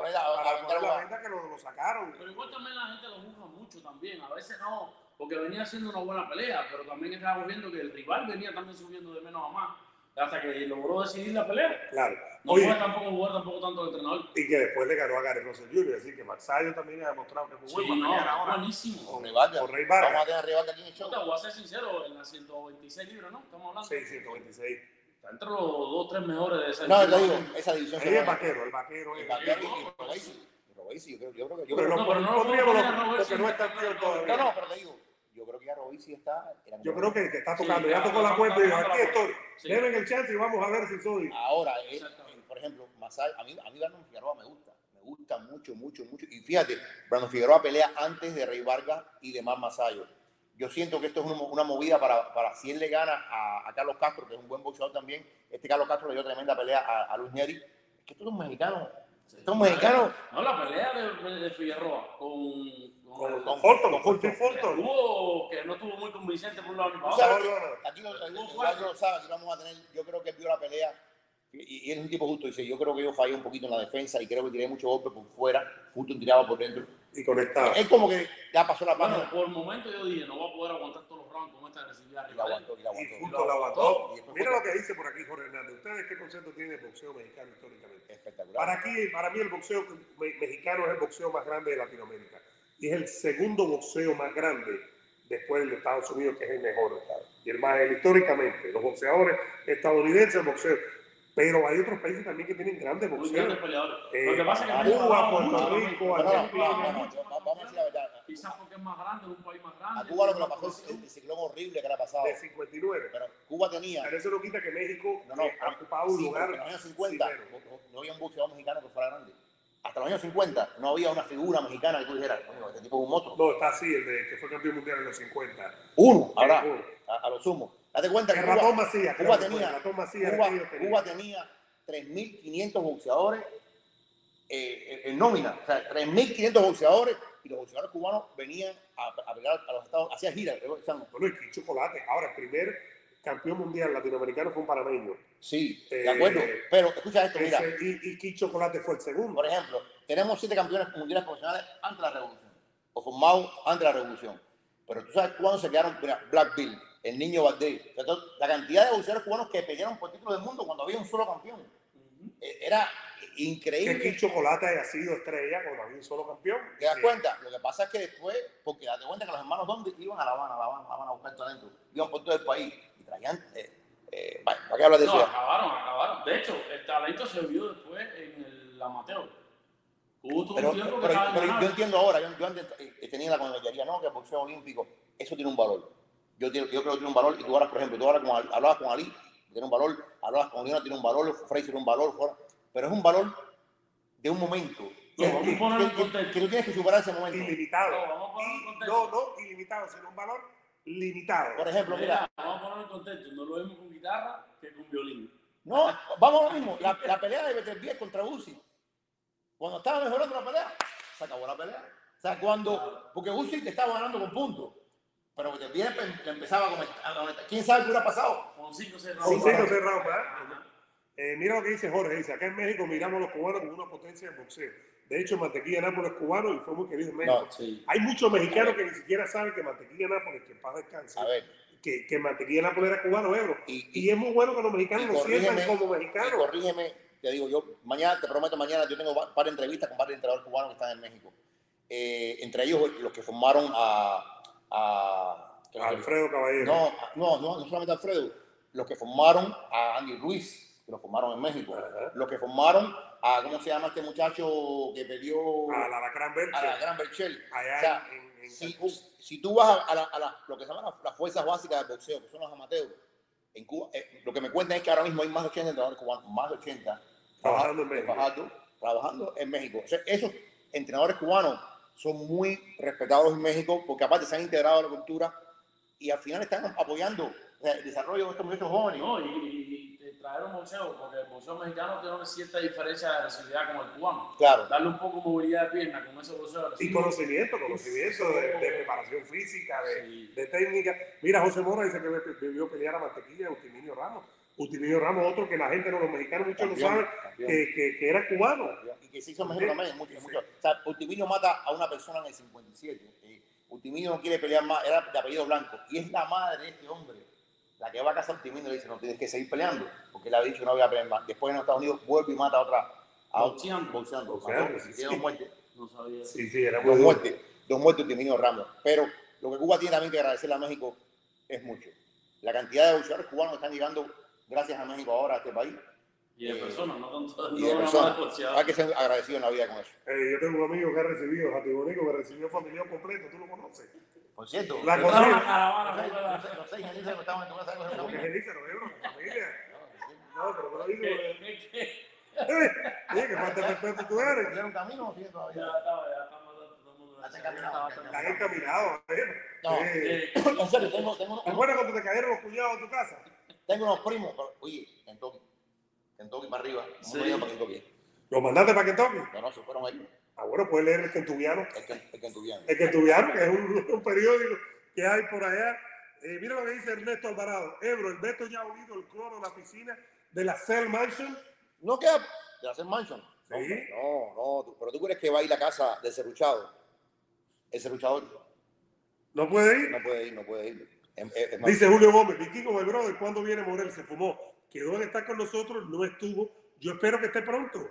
poner la venta que lo, lo sacaron. Pero igual también la gente lo juzga mucho también. A veces no, porque venía haciendo una buena pelea, pero también estábamos viendo que el rival venía también subiendo de menos a más. Hasta que logró decidir la pelea. Claro. No Oye, puede tampoco jugar tampoco tanto el entrenador. y que después le ganó a Gary Russell Jr., así que Maxayo también ha demostrado que es muy Sí, bueno no, ahora. buenísimo. con. Con Rey Vargas. Vamos a tener a aquí en el show. Te voy a ser sincero, en las 126 libras, ¿no? Estamos hablando. Sí, 126. Está entre los dos tres mejores de esa No, te división. digo, esa división Ahí es vaquero, el vaquero. El vaquero y- Robesi. Robesi, yo creo, yo creo que. Yo Pero creo, no, No, pero no lo Robert porque no está tío todavía. no, no, pero te digo, yo creo que ya Robesi está. Yo creo que, que está Sí, tocando, ya está tocó la puerta y dijo, aquí estoy. Sí. Denme el chance y vamos a ver si soy. Ahora, eh, Exactamente. por ejemplo, Masai, a mí, a mí Brandon Figueroa me gusta. Me gusta mucho, mucho, mucho. Y fíjate, Brandon Figueroa pelea antes de Rey Vargas y de Mar Masayo. Yo siento que esto es una, una movida para, para si él le gana a, a Carlos Castro, que es un buen boxeador también. Este Carlos Castro le dio tremenda pelea a, a Luis Neri. Es que estos son mexicanos. Estos mexicanos. No, la pelea de, de Figueroa con. Con, con, Fulton, con Fulton, Fulton. Estuvo que no estuvo muy convincente por un lado ni para Tú otro. sabes no, no. aquí sabe, aquí vamos a tener. Yo creo que vio la pelea y, y él es un tipo justo. Dice: Yo creo que yo fallé un poquito en la defensa y creo que tiré mucho golpe por fuera. Fulton tiraba por dentro. Y conectado. Es como que ya pasó la Bueno, página por el momento yo dije, no va a poder aguantar todos los rounds con esta agresividad. y la aguantó. Y la Y aguantó. Fulton la aguantó. Y Mira lo que dice por aquí Jorge Hernández. ¿Ustedes qué concepto tienen de boxeo mexicano históricamente? Espectacular. Para, aquí, para mí el boxeo me- mexicano es el boxeo más grande de Latinoamérica. Y es el segundo boxeo más grande después del de Estados Unidos, que es el mejor. ¿sabes? Y el más, el- históricamente, los boxeadores estadounidenses, el boxeo. Pero hay otros países también que tienen grandes boxeadores. Eh, Lo que pasa es que Cuba, Puerto Rico, Argentina. Vamos a decir la verdad. Quizás porque es más grande, es un país más grande. A Cuba lo que le pasó es el ciclón horrible que le ha pasado. De 59. Pero Cuba tenía. Pero eso no quita que México no, no, eh, ha ocupado un sí, lugar. En los años 50 no había un boxeador mexicano que fuera grande. Hasta los años 50 no había una figura mexicana que tú dijeras, este tipo es un monstruo. No, está así, el de que fue campeón mundial en los 50. Uno, ahora, a, a, lo sumo. Date cuenta que Cuba, ratón Macías, Cuba, tenía, Macías Cuba, Cuba tenía 3.500 boxeadores eh, en nómina, o sea, 3.500 boxeadores y los boxeadores cubanos venían a, a pegar a los estados, hacía giras. Bueno, y chocolate. Ahora, el primer campeón mundial latinoamericano fue un panameño. Sí, de acuerdo. Eh, pero escucha esto, mira. Y, y Chocolate fue el segundo. Por ejemplo, tenemos siete campeones mundiales profesionales antes de la revolución, o formados antes de la revolución. Pero tú sabes cuándo se quedaron, Black Bill, el niño Valdés, la cantidad de boxeadores cubanos que pelearon por el título del mundo cuando había un solo campeón. Era increíble. Que el Chocolate haya sido estrella cuando había un solo campeón. ¿Te das cuenta? Lo que pasa es que después, porque date cuenta que los hermanos ¿dónde iban a La Habana, a La Habana, a La Habana a buscar talento, iban por todo el país y traían. Eh, eh, ¿Para qué hablas de no, eso? acabaron, acabaron. De hecho, el talento se vio después en el amateur. Hubo pero, pero, pero, yo entiendo ahora, yo, yo antes eh, tenía la convencería, no, que el boxeo olímpico, eso tiene un valor. Yo, yo creo que tiene un valor, y tú ahora, por ejemplo, tú ahora con, hablabas con Ali, tiene un valor, hablabas con Leona, tiene un valor, Frey tiene un valor, pero es un valor de un momento. No, vamos a poner en contexto. Que tú tienes que superar ese momento. Ilimitado. No, vamos a poner en contexto. No, no, ilimitado, sino un valor limitado. Por ejemplo, mira. Vamos a poner en contexto. No lo vemos con guitarra que con violín. No, vamos a lo mismo. La, la pelea de Beterbiev contra Uzi. Cuando estaba mejorando la pelea, se acabó la pelea. O sea, cuando. Porque Uzi te estaba ganando con puntos. Pero Beterbiev empezaba a comentar. ¿Quién sabe qué hubiera pasado? Con cinco cerrados. Con cinco cerrados, ¿verdad? Eh, mira lo que dice Jorge, dice, acá en México miramos a los cubanos como una potencia de boxeo. De hecho, Mantequilla Nápoles es cubano y fue muy querido en México. No, sí. Hay muchos mexicanos que ni siquiera saben que Mantequilla Nápoles, que en paz descanse, A ver, que, que Mantequilla Nápoles era cubano, Ebro. Y- Y, es muy bueno que los mexicanos lo sientan corrígeme, como mexicanos. corrígeme, te digo yo, mañana, te prometo, mañana yo tengo de entrevistas con varios entrenadores cubanos que están en México. Eh, entre ellos los que formaron a... a Alfredo Caballero. No, no, no, no solamente Alfredo, los que formaron a Andy Ruiz, que lo formaron en México, Ajá. los que formaron a, ¿cómo se llama este muchacho que peleó a la Alacrán Belche, a la Gran Berchel? allá O sea, en, en si, Cancún. si tú vas a, la, a la- lo que se llaman las, fuerzas básicas del boxeo, que son los amateurs, en Cuba, eh, lo que me cuentan es que ahora mismo hay más de 80 entrenadores cubanos, más de 80 Trabajando en de México. Fajardo, trabajando en México. O sea, esos entrenadores cubanos son muy respetados en México porque aparte se han integrado a la cultura y al final están apoyando el desarrollo de estos muchachos jóvenes. No, y, y- y traer un boxeo, porque el boxeo mexicano tiene una cierta diferencia de agresividad como el cubano. Claro. Darle un poco de movilidad de pierna con ese boxeo Y conocimiento, conocimiento de, de preparación física, de, Sí. de técnica. Mira, José Mora dice que debió pelear a Mantequilla a Utiminio Ramos. Utiminio Ramos, otro que la gente, no, los mexicanos muchos no Campeón, saben, campeón. que, que, que era cubano. y que se hizo en México también. Mucho, mucho. O sea, Ultiminio mata a una persona en el 57. Eh, Ultiminio no quiere pelear más, era de apellido blanco. Y es la madre de este hombre la que va a casa a Ultiminio y le dice: No tienes que seguir peleando. Porque él ha dicho: No voy a pelear más. Después en Estados Unidos vuelve y mata a otra. A Boxeando. boxeando. Boxeando, sí, tiene dos muertes. No sabía. Sí, sí, era Dos muertes. Dos muertes Ultiminio Ramos. Pero lo que Cuba tiene también que agradecerle a México es mucho. La cantidad de boxeadores cubanos que están llegando gracias a México ahora a este país. Y de personas, no tanto. Y no de más personas. Hay que ser agradecido en la vida con eso. Eh, yo tengo un amigo que ha recibido, Jatibonico, que recibió familia completo, tú lo conoces. Por cierto, La yo- Estaba la Los caravana, los seis- que estaban en tu casa con Elícero, ¿eh, bro? Familia. No, pero no lo digo. ¿Qué- eh. qué- [laughs] qué? Que falta de respeto tú eres. ¿Hicieron camino o siguen Ya todavía? estaba, ya. Hasta ya estaba hasta Están encaminados, ¿eh? No. Eh, Eh, En serio, tengo, tengo, ¿Te acuerdas cuando te cayeron los cuñados en tu casa? tengo unos primos, pero, oye, Kentucky, Kentucky para arriba, no Sí. para Kentucky. ¿Los mandaste para Kentucky? No, no, se fueron ellos, Ah, bueno, puedes leer el Kentubiano. el, el. El Kentubiano, que es un, [laughs] un periódico que hay por allá. Eh, mira lo que dice Ernesto Alvarado. Ebro, el Beto ya ha unido el cloro a la piscina de la Cell Mansion. No queda de hacer mansion. No, Sí. no, no, tú- pero tú crees que va a ir a la casa del serruchado. El serruchador ¿No puede ir? no puede ir, no puede ir. Es- es- Dice Julio Gómez, Vikingo, el brother, ¿cuándo viene Morel? Se fumó. Quedó de estar con nosotros, no estuvo. Yo espero que esté pronto.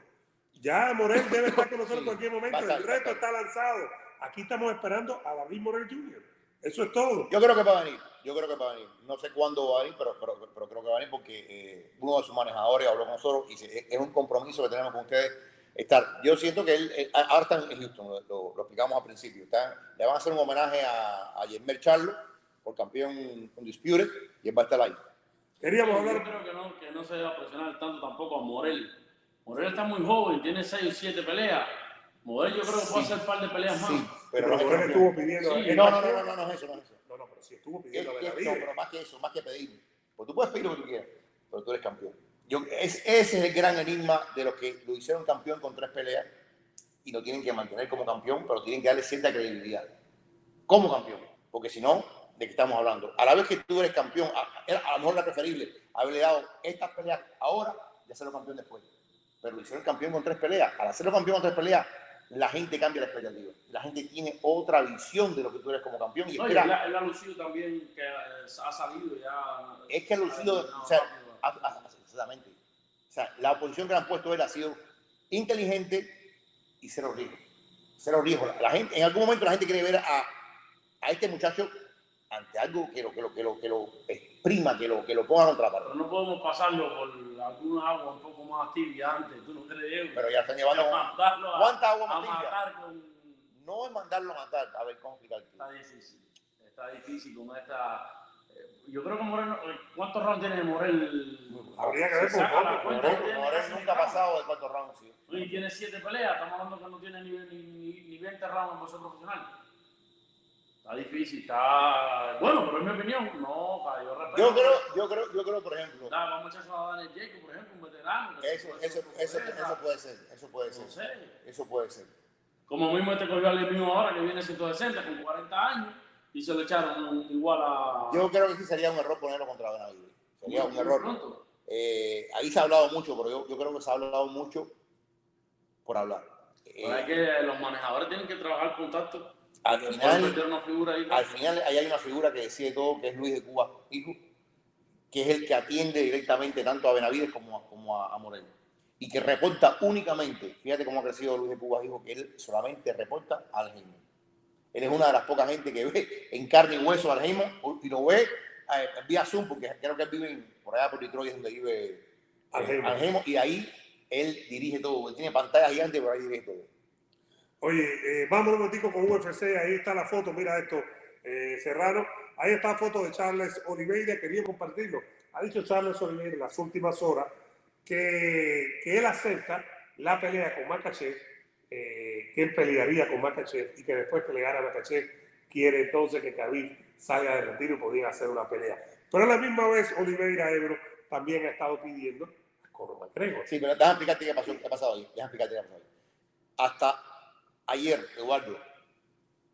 Ya Morel debe estar con nosotros en [laughs] Sí, cualquier momento. estar, el reto está lanzado. Aquí estamos esperando a David Morel Jr. Eso es todo. Yo creo que va a venir. Yo creo que va a venir. No sé cuándo va a venir, pero, pero, pero creo que va a venir porque eh, uno de sus manejadores habló con nosotros y es un compromiso que tenemos con ustedes estar. Yo siento que él, ahora está en Houston, lo, lo, explicamos al principio. le van a hacer un homenaje a, a Yermer Charlo por campeón con Disputed y él va a estar ahí. Queríamos hablar. Yo creo que no, que no se debe presionar tanto tampoco a Morel. Morel está muy joven, tiene 6 o 7 peleas. Morel yo creo que puede hacer un par de peleas más. Sí, pero, pero Morel estuvo pidiendo. Sí. No, no, no, no, no, no es eso, no es eso. No, no, pero sí estuvo pidiendo. Es, de la no, pero más que eso, más que pedir. Pues tú puedes pedir lo que tú quieras, pero tú eres campeón. Yo, es, ese es el gran enigma de los que lo hicieron campeón con tres peleas y lo tienen que mantener como campeón, pero tienen que darle cierta credibilidad como campeón, porque si no, ¿de qué estamos hablando? A la vez que tú eres campeón, a, a lo mejor la preferible haberle dado estas peleas ahora y hacerlo campeón después. Pero lo hicieron campeón con tres peleas. Al hacerlo campeón con tres peleas, la gente cambia la expectativa. La gente tiene otra visión de lo que tú eres como campeón. Y no, espera, él, ha lucido también, que ha salido ya. Es que ha lucido, o sea, exactamente. O sea, la oposición que le han puesto él ha sido inteligente y cero riesgo. Cero riesgo. La gente, en algún momento la gente quiere ver a, a este muchacho ante algo que lo, que lo, que lo, que lo exprima, que lo, que lo ponga contra la Pero no podemos pasarlo por alguna agua un poco más tibia antes, tú no crees. Pero ya están llevando. ¿Cuánta agua más tibia? No es mandarlo a matar, a ver cómo explicar. Está difícil, está difícil con esta. Eh, yo creo que Morel, ¿cuántos rounds tiene Morel? Habría que ver por Morel, Morel nunca ha pasado de cuántos rounds. Sí. Y tiene siete peleas, estamos hablando que no tiene ni, ni, ni 20 rounds en boxeo profesional. Está difícil, está. Bueno, pero en mi opinión, no, yo respeto. Yo creo, yo creo, yo creo, por ejemplo. Da, vamos a echar a Daniel Jacob, por ejemplo, un veterano. Eso, eso, eso, eso, puede ser, eso puede ser. No sé. Eso puede ser. Como mismo este cogió al mío ahora, que viene 160 con 40 años, y se lo echaron igual a. Yo creo que sí sería un error ponerlo contra Benavides. Sería un error. Eh, ahí se ha hablado mucho, pero yo, yo creo que se ha hablado mucho por hablar. Eh, que los manejadores tienen que trabajar contacto al final, al final ahí hay una figura que decide todo, que es Luis de Cuba, hijo, que es el que atiende directamente tanto a Benavides como a, como a, Moreno. Y que reporta únicamente, fíjate cómo ha crecido Luis de Cuba, hijo, que él solamente reporta al Algeimo. Él es una de las pocas gente que ve en carne y hueso al Algeimo y lo ve eh, vía Zoom, porque creo que él vive por allá por Detroit, donde vive Algeimo, y ahí él dirige todo. Él tiene pantalla gigante, pero ahí dirige todo. Oye, eh, vamos un momentico con UFC, ahí está la foto, mira esto, eh, Serrano, ahí está la foto de Charles Oliveira, quería compartirlo. Ha dicho Charles Oliveira en las últimas horas que, que él acepta la pelea con Makachev, eh, que él pelearía con Makachev y que después que le gana Makachev quiere entonces que Khabib salga de retiro y podría hacer una pelea. Pero a la misma vez Oliveira Ebro también ha estado pidiendo a Conor McGregor. Sí, pero déjame explicarte qué, pasó, qué ha pasado ahí. Déjame explicarte qué ha pasado ahí. Hasta ayer, Eduardo,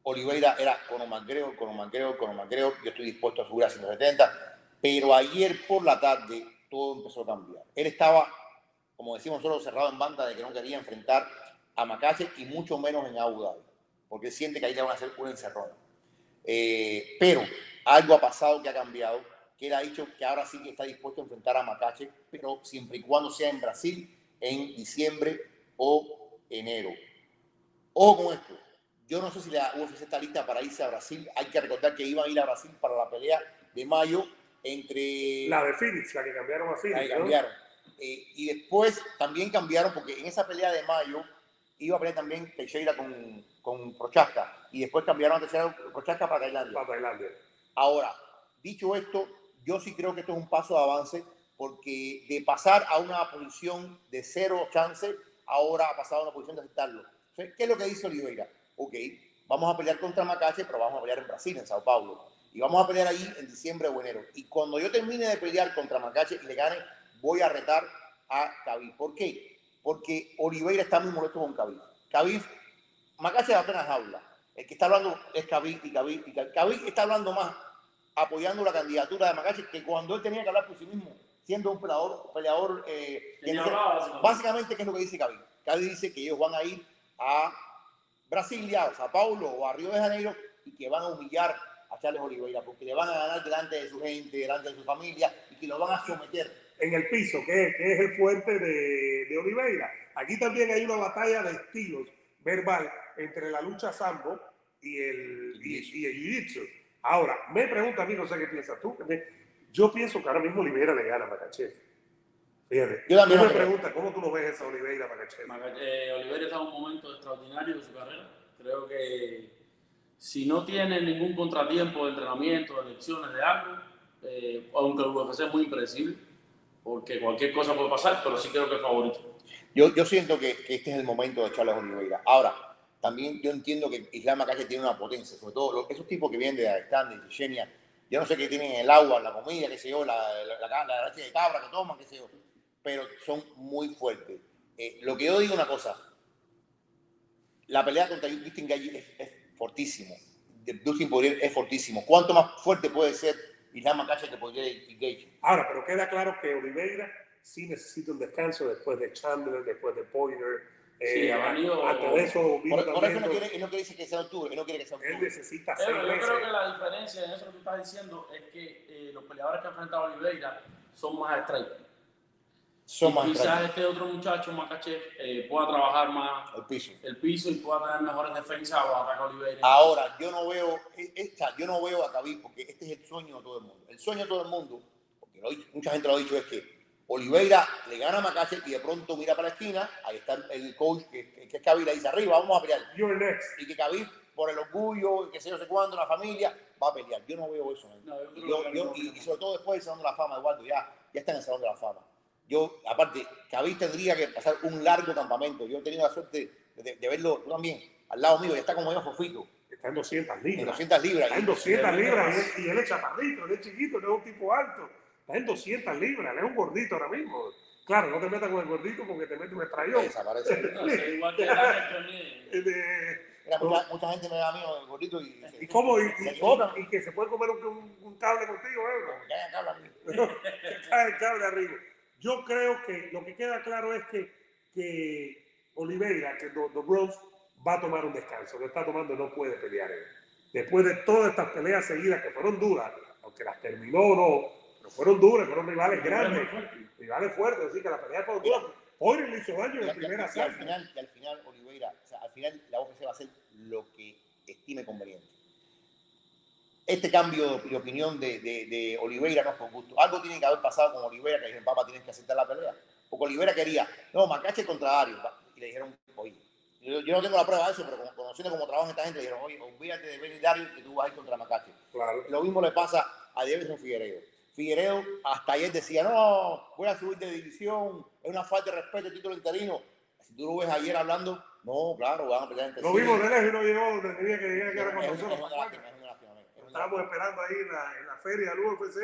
Oliveira era McGregor, Conor McGregor, yo estoy dispuesto a subir a 170, pero ayer por la tarde todo empezó a cambiar. Él estaba, como decimos nosotros, cerrado en banda de que no quería enfrentar a Macache y mucho menos en Abu porque siente que ahí le van a hacer una encerrona. Eh, pero algo ha pasado que ha cambiado, que él ha dicho que ahora sí que está dispuesto a enfrentar a Macache, pero siempre y cuando sea en Brasil, en diciembre o enero. Ojo con esto. Yo no sé si la UFC está lista para irse a Brasil. Hay que recordar que iban a ir a Brasil para la pelea de mayo entre. La de Phoenix, la que cambiaron a Phoenix. La que cambiaron. Eh, y después también cambiaron, porque en esa pelea de mayo iba a pelear también Teixeira con, con Prochaska. Y después cambiaron a Teixeira Prochaska para Tailandia. Para Tailandia. Ahora, dicho esto, yo sí creo que esto es un paso de avance, porque de pasar a una posición de cero chance, ahora ha pasado a una posición de aceptarlo ¿Qué es lo que dice Oliveira? Ok, vamos a pelear contra Macache, pero vamos a pelear en Brasil, en Sao Paulo. Y vamos a pelear ahí en diciembre o enero. Y cuando yo termine de pelear contra Macache y le gane, voy a retar a Khabib. ¿Por qué? Porque Oliveira está muy molesto con Khabib. Khabib, Macache apenas habla. El que está hablando es Khabib y Khabib. Y Khabib está hablando más apoyando la candidatura de Macache que cuando él tenía que hablar por sí mismo, siendo un peleador, peleador eh, básicamente, ¿qué es lo que dice Khabib? Khabib dice que ellos van a ir a Brasilia, a Sao Paulo o a Río de Janeiro y que van a humillar a Charles Oliveira porque le van a ganar delante de su gente, delante de su familia y que lo van a someter. En el piso, que, es el fuerte de, de, Oliveira. Aquí también hay una batalla de estilos verbal entre la lucha sambo y el, y, el jiu-jitsu. Ahora, me pregunta a mí, no sé qué piensas tú. yo pienso que ahora mismo Oliveira le gana a Makachev. Fíjate. Yo también me pregunta, ¿cómo tú lo ves esa Oliveira Makachev? Eh, Oliveira está en un momento extraordinario de su carrera. Creo que si no tiene ningún contratiempo de entrenamiento, de lecciones, de algo, eh, aunque el UFC es muy impredecible, porque cualquier cosa puede pasar, pero sí creo que es favorito. Yo, yo siento que, que este es el momento de echarle a Oliveira. Ahora, también yo entiendo que Islam Makachev tiene una potencia, sobre todo esos tipos que vienen de Afganistán, de Chechenia, yo no sé qué tienen en el agua, la comida, qué sé yo, la, la, la, leche de cabra que toman, qué sé yo, pero son muy fuertes. Eh, lo que yo digo una cosa, la pelea contra Justin Gage es, es fortísimo. Dustin Poirier es fortísimo. ¿Cuánto más fuerte puede ser Islam Makachev que podría Gage? Ahora, pero queda claro que Oliveira sí necesita un descanso después de Chandler, después de Poirier sí, ha venido. por, eso no quiere, él no quiere decir que sea octubre, él no quiere que sea octubre. Él necesita Pero yo creo que la diferencia en eso que tú estás diciendo es que eh, los peleadores que ha enfrentado Oliveira son más strikers. Son y más quizás este otro muchacho, Makachev, eh, pueda trabajar más el piso. el piso y pueda tener mejores defensas o atacar a Oliveira. Ahora, yo no veo, esta, yo no veo a Khabib porque este es el sueño de todo el mundo. El sueño de todo el mundo, porque lo, mucha gente lo ha dicho, es que Oliveira le gana a Macache y de pronto mira para la esquina, ahí está el coach que, que es Khabib, le dice arriba, vamos a pelear. You're next. Y que Khabib, por el orgullo, que sé yo sé cuándo, la familia, va a pelear. Yo no veo eso. y, sobre todo después del Salón de la Fama, Eduardo, ya, ya está en el Salón de la Fama. Yo, aparte, Khabib tendría que pasar un largo campamento. Yo he tenido la suerte de, verlo también, al lado mío, ya está como yo, Fofito. Está en 200 libras. En 200 libras. Está en 200 libras y él es chaparrito, él es chiquito, no es un tipo alto. Está en 200 libras, él es un gordito ahora mismo. Claro, no te metas con el gordito porque te mete un estrellón. Desaparece. [laughs] No, igual que [laughs] Mira, mucha, mucha, gente me da miedo el gordito y, ¿Y, cómo? Y, y, que se puede comer un, un, cable contigo, ¿eh? El cable arriba. cable arriba. Yo creo que lo que queda claro es que, que Oliveira, que The Bros, va a tomar un descanso. Lo está tomando, no puede pelear él. Después de todas estas peleas seguidas que fueron duras, aunque las terminó o no, pero fueron duras, fueron rivales grandes, rivales fuertes, así que la pelea fue dura. Hoy le hizo daño en la primera y, al final, y al final, Oliveira, o sea, al final la UFC va a hacer lo que estime conveniente. Este cambio de opinión de, de, de Oliveira no es por gusto. Algo tiene que haber pasado con Oliveira que dijeron, papá, tienes que aceptar la pelea. Porque Oliveira quería, no, Macache contra Dario. Y le dijeron, oye, yo, no tengo la prueba de eso, pero conociendo cómo trabaja esta gente, le dijeron, oye, olvídate de Benny Dario que tú vas a ir contra Macache. Claro. Lo mismo le pasa a Davidson Figueiredo. Figueiredo hasta ayer decía, no, voy a subir de división, es una falta de respeto el título interino. Si tú lo ves ayer hablando, no, claro, van a pelear entre Lo vimos de lejos y no llegó tenía que llegar, con. Estábamos esperando ahí en la, en la feria del UFC,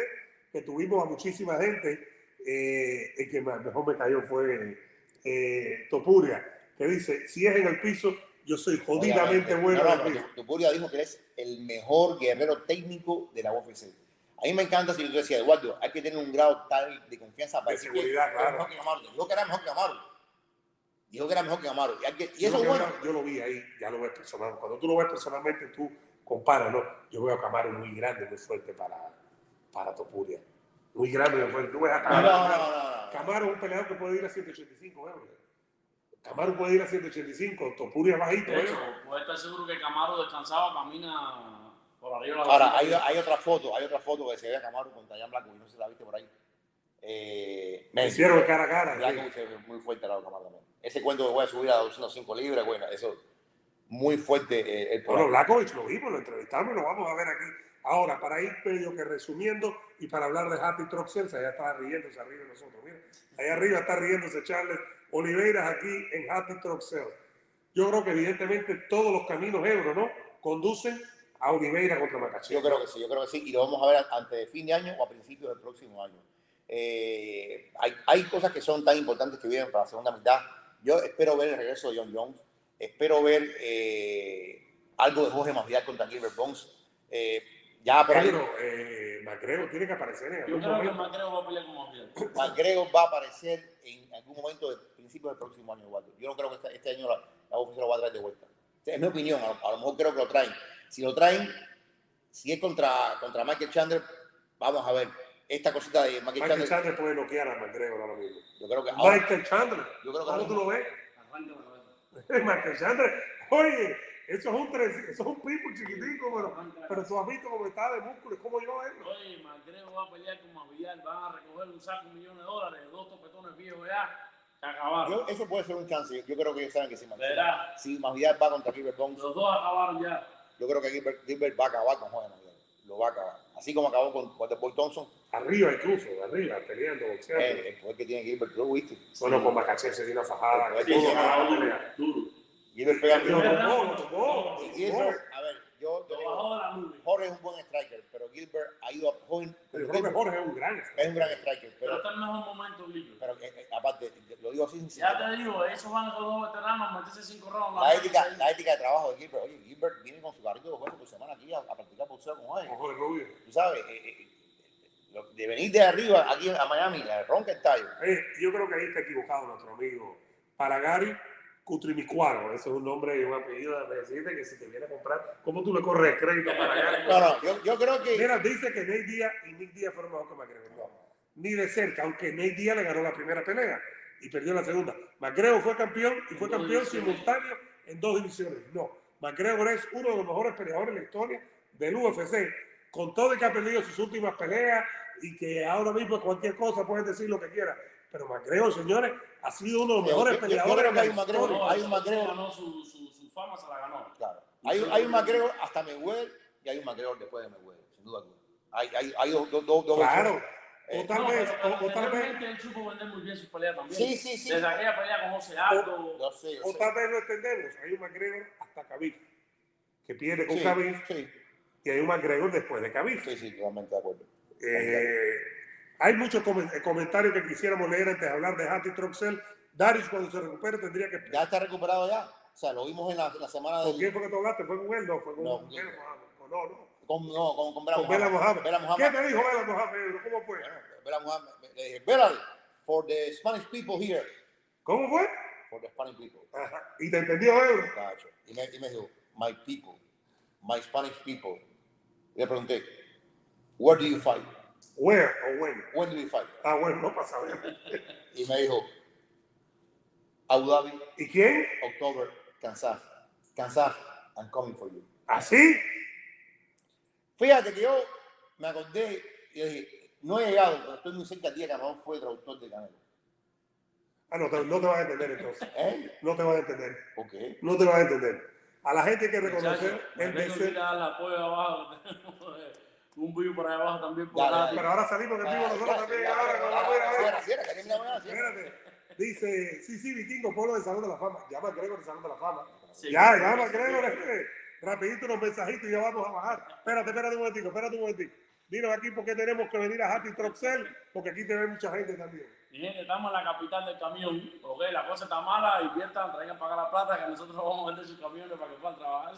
que tuvimos a muchísima gente. Eh, el que mejor me cayó fue eh, Topuria, que dice, si es en el piso, yo soy jodidamente bueno. No, no, Topuria dijo que es el mejor guerrero técnico de la UFC. A mí me encanta si yo decía, Eduardo, hay que tener un grado tal de confianza para de seguridad, claro. Dijo que era mejor que Amaro. Dijo que era mejor que Amaro. Y, eso yo, bueno. Yo lo vi ahí, ya lo ves personalmente. Cuando tú lo ves personalmente, tú comparas, ¿no? Yo veo a Camaro muy grande, muy fuerte para, para Topuria. Muy grande, muy fuerte. Tú ves a Camaro. No, no, no, Camaro es un peleador que puede ir a 185 euros. Camaro puede ir a 185, Topuria bajito. De hecho, puede estar seguro que Camaro descansaba, camina Ahora, hay, hay, otra foto, hay otra foto que se ve a Camaro con Tayan Blanco, y no sé si la viste por ahí. Eh, me hicieron cara a cara. Blanco sí. muy fuerte al lado de Camaro también. Ese cuento que voy a subir a 205 libras, bueno, eso muy fuerte eh, el Bueno, Blakovic lo vimos, lo entrevistamos lo vamos a ver aquí. Ahora, para ir medio que resumiendo y para hablar de Happy Truck Sales, allá está riéndose arriba de nosotros. Mira, allá arriba está riéndose Charles Oliveira aquí en Happy Truck Sales. Yo creo que evidentemente todos los caminos euros, ¿no? Conducen a Oliveira contra Macaché. Yo creo que sí, yo creo que sí, y lo vamos a ver antes de fin de año o a principios del próximo año. Eh, hay, hay, cosas que son tan importantes que vienen para la segunda mitad. Yo espero ver el regreso de John Jones, espero ver eh, algo de Jorge Masvidal contra Gilbert Bones. Eh, ya por ahí. Eh, Macrego tiene que aparecer en algún Yo creo que Macrego va a pelear con Masvidal. [coughs] Macrego va a aparecer en algún momento del principio del próximo año. Yo no creo que este, este año la, la UFC lo va a traer de vuelta. Es mi opinión, a, a lo mejor creo que lo traen si lo traen, si es contra, contra Michael Chandler, vamos a ver. Esta cosita de Michael, Michael Chandler, puede bloquear a McGregor ahora mismo. Yo creo que Michael Chandler. Yo creo que ¿Cómo tú lo ves? [laughs] Michael Chandler. Oye, eso es un tres, eso es un pipo chiquitico, pero, pero tú has visto cómo está de músculo, es como yo verlo. Oye, Magrego va a pelear con Mavillar, van a recoger un saco de millones de dólares, dos topetones viejos ya, acabaron. Yo, eso puede ser un chance. Yo, yo creo que ellos saben que si Verá. si Masvidal va contra Gilbert Bones, Los dos acabaron ya. yo creo que Gilbert, Gilbert va a acabar con Jorge Masvidal. Lo va a acabar. Así como acabó con Waterboy Thompson, Arriba incluso, arriba, peleando, boxeando. el, el poder que tiene Gilbert, tú lo viste. Bueno, con Macaché se dio una fajada. Sí, sí, duro, pelear. duro. Gilbert pega Gilbert- Y lo Gilbert, tomó. a ver, yo te digo. Jorge es un buen striker, pero Gilbert ha ido a Jorge, Yo creo que Jorge es un gran es un gran striker, Pero está en el mejor momento, Guillo. pero eh, eh, aparte, lo digo así, sin- Ya te digo, esos van esos dos veteranos meterse cinco rounds. la ética, la ética de trabajo de Gilbert, oye, Gilbert viene con su carrito de juego por semana aquí a, a practicar boxeo con Jorge. Con Jorge Rubio. Tú sabes, eh, eh, de venir de arriba aquí a Miami, a ronca el tallo. Eh, yo creo que ahí está equivocado nuestro amigo Paragari Cutrimicuaro. Ese es un nombre y un apellido de decirte que si te viene a comprar, ¿cómo tú le corres crédito a Paragari? No, no, yo, yo creo que. Mira, dice que Nate Díaz y Nick Díaz fueron mejor que McGregor. No, ni de cerca, aunque Nate Díaz le ganó la primera pelea y perdió la segunda. McGregor fue campeón y fue campeón divisiones. simultáneo en dos divisiones. No, McGregor es uno de los mejores peleadores en la historia del UFC, con todo y que ha perdido sus últimas peleas y que ahora mismo cualquier cosa pueden decir lo que quiera. Pero McGregor, señores, ha sido uno de los Yo- mejores yo- yo peleadores creo en que hay un historia. No, hay un McGregor. ganó su, su, su fama, se la ganó. Claro. Hay, hay un McGregor hasta Mayweather y hay un McGregor después de Mayweather, sin duda alguna. Hay, hay, hay dos, dos, dos, dos Claro. O Eh, tal No, vez, pero o, o tal vez, él supo vender muy bien sus peleas también. Sí, sí, sí. Desde aquella pelea con José Aldo. Yo sé, yo o sé. tal vez lo entendemos. Hay un McGregor hasta Khabib, que pierde con Sí, Khabib, sí, y hay un McGregor después de Khabib. sí, sí, totalmente de acuerdo. Eh, hay muchos comen- eh, comentarios que quisiéramos leer antes de hablar de Hattie Troxel. Darius, cuando se recupere, tendría que. Ya está recuperado ya. O sea, lo vimos en la, la semana ¿Con quién fue que tú hablaste? ¿Fue con él? No, fue con No. Con- No, no. Con, no, con, con Bela Con Bela Mohamed. Bela ¿Qué te dijo Bela Mohamed? ¿Cómo fue? Bueno, Bela Mohamed. Le dije, Bela, for the Spanish people here. ¿Cómo fue? For the Spanish people. Ajá. ¿Y te entendió Ebro? Y me, y me dijo, my people, my Spanish people. Y le pregunté, where do you fight? Where o when? When do you fight? Ah, bueno, no pasa saber. [laughs] Y me dijo, Abu Dhabi, ¿Y quién? October, Kansas. Kansas, I'm coming for you. ¿Así? Fíjate que yo me acordé y dije, no he llegado, pero estoy muy cerca día que Ramón fue traductor de Canelo. Ah, no, te- no te vas a entender entonces. [laughs] ¿Eh? No te vas a entender. ¿Por qué? No te vas a entender. A la gente hay que reconocer Muchachos, el deseo. abajo. [laughs] Un vivo por ahí abajo también. Por Dale, Nati. dale. Pero ahora salimos en vivo nosotros también. Ahora. Espérate. Dice, sí, sí, Vikingo, pueblo del Salón de la Fama. Llama a Gregor del Salón de la Fama. Sí. Ya, llama a Gregor. este. Rapidito unos mensajitos y ya vamos a bajar. Espérate, espérate un momentico, espérate un momentico. Dinos aquí por qué tenemos que venir a Hattie Troxel, porque aquí te ve mucha gente también. Mi gente, estamos en la capital del camión. Ok, la cosa está mala, inviertan, traigan para acá la plata, que nosotros vamos a vender sus camiones para que puedan trabajar.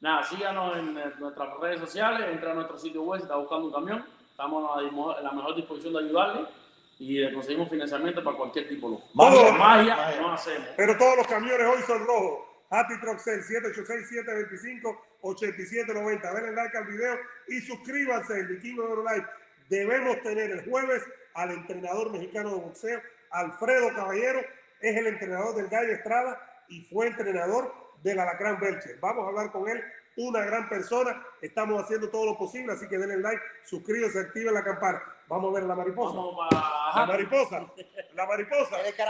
Nada, síganos en eh, nuestras redes sociales, entra a nuestro sitio web si está buscando un camión. Estamos a la mejor disposición de ayudarle y le conseguimos financiamiento para cualquier tipo de Magia. magia, Magia. no hacemos. Pero todos los camiones hoy son rojos. Hattie Troxel, 786-725-8790. Denle like al video y suscríbanse en Vikingo de Live. Debemos tener el jueves al entrenador mexicano de boxeo, Alfredo Caballero, es el entrenador del Gallo Estrada y fue entrenador del Alacrán Belcher. Vamos a hablar con él, una gran persona. Estamos haciendo todo lo posible, así que denle like, suscríbanse, activen la campana. Vamos a ver la mariposa. Vamos La mariposa, la mariposa. [laughs]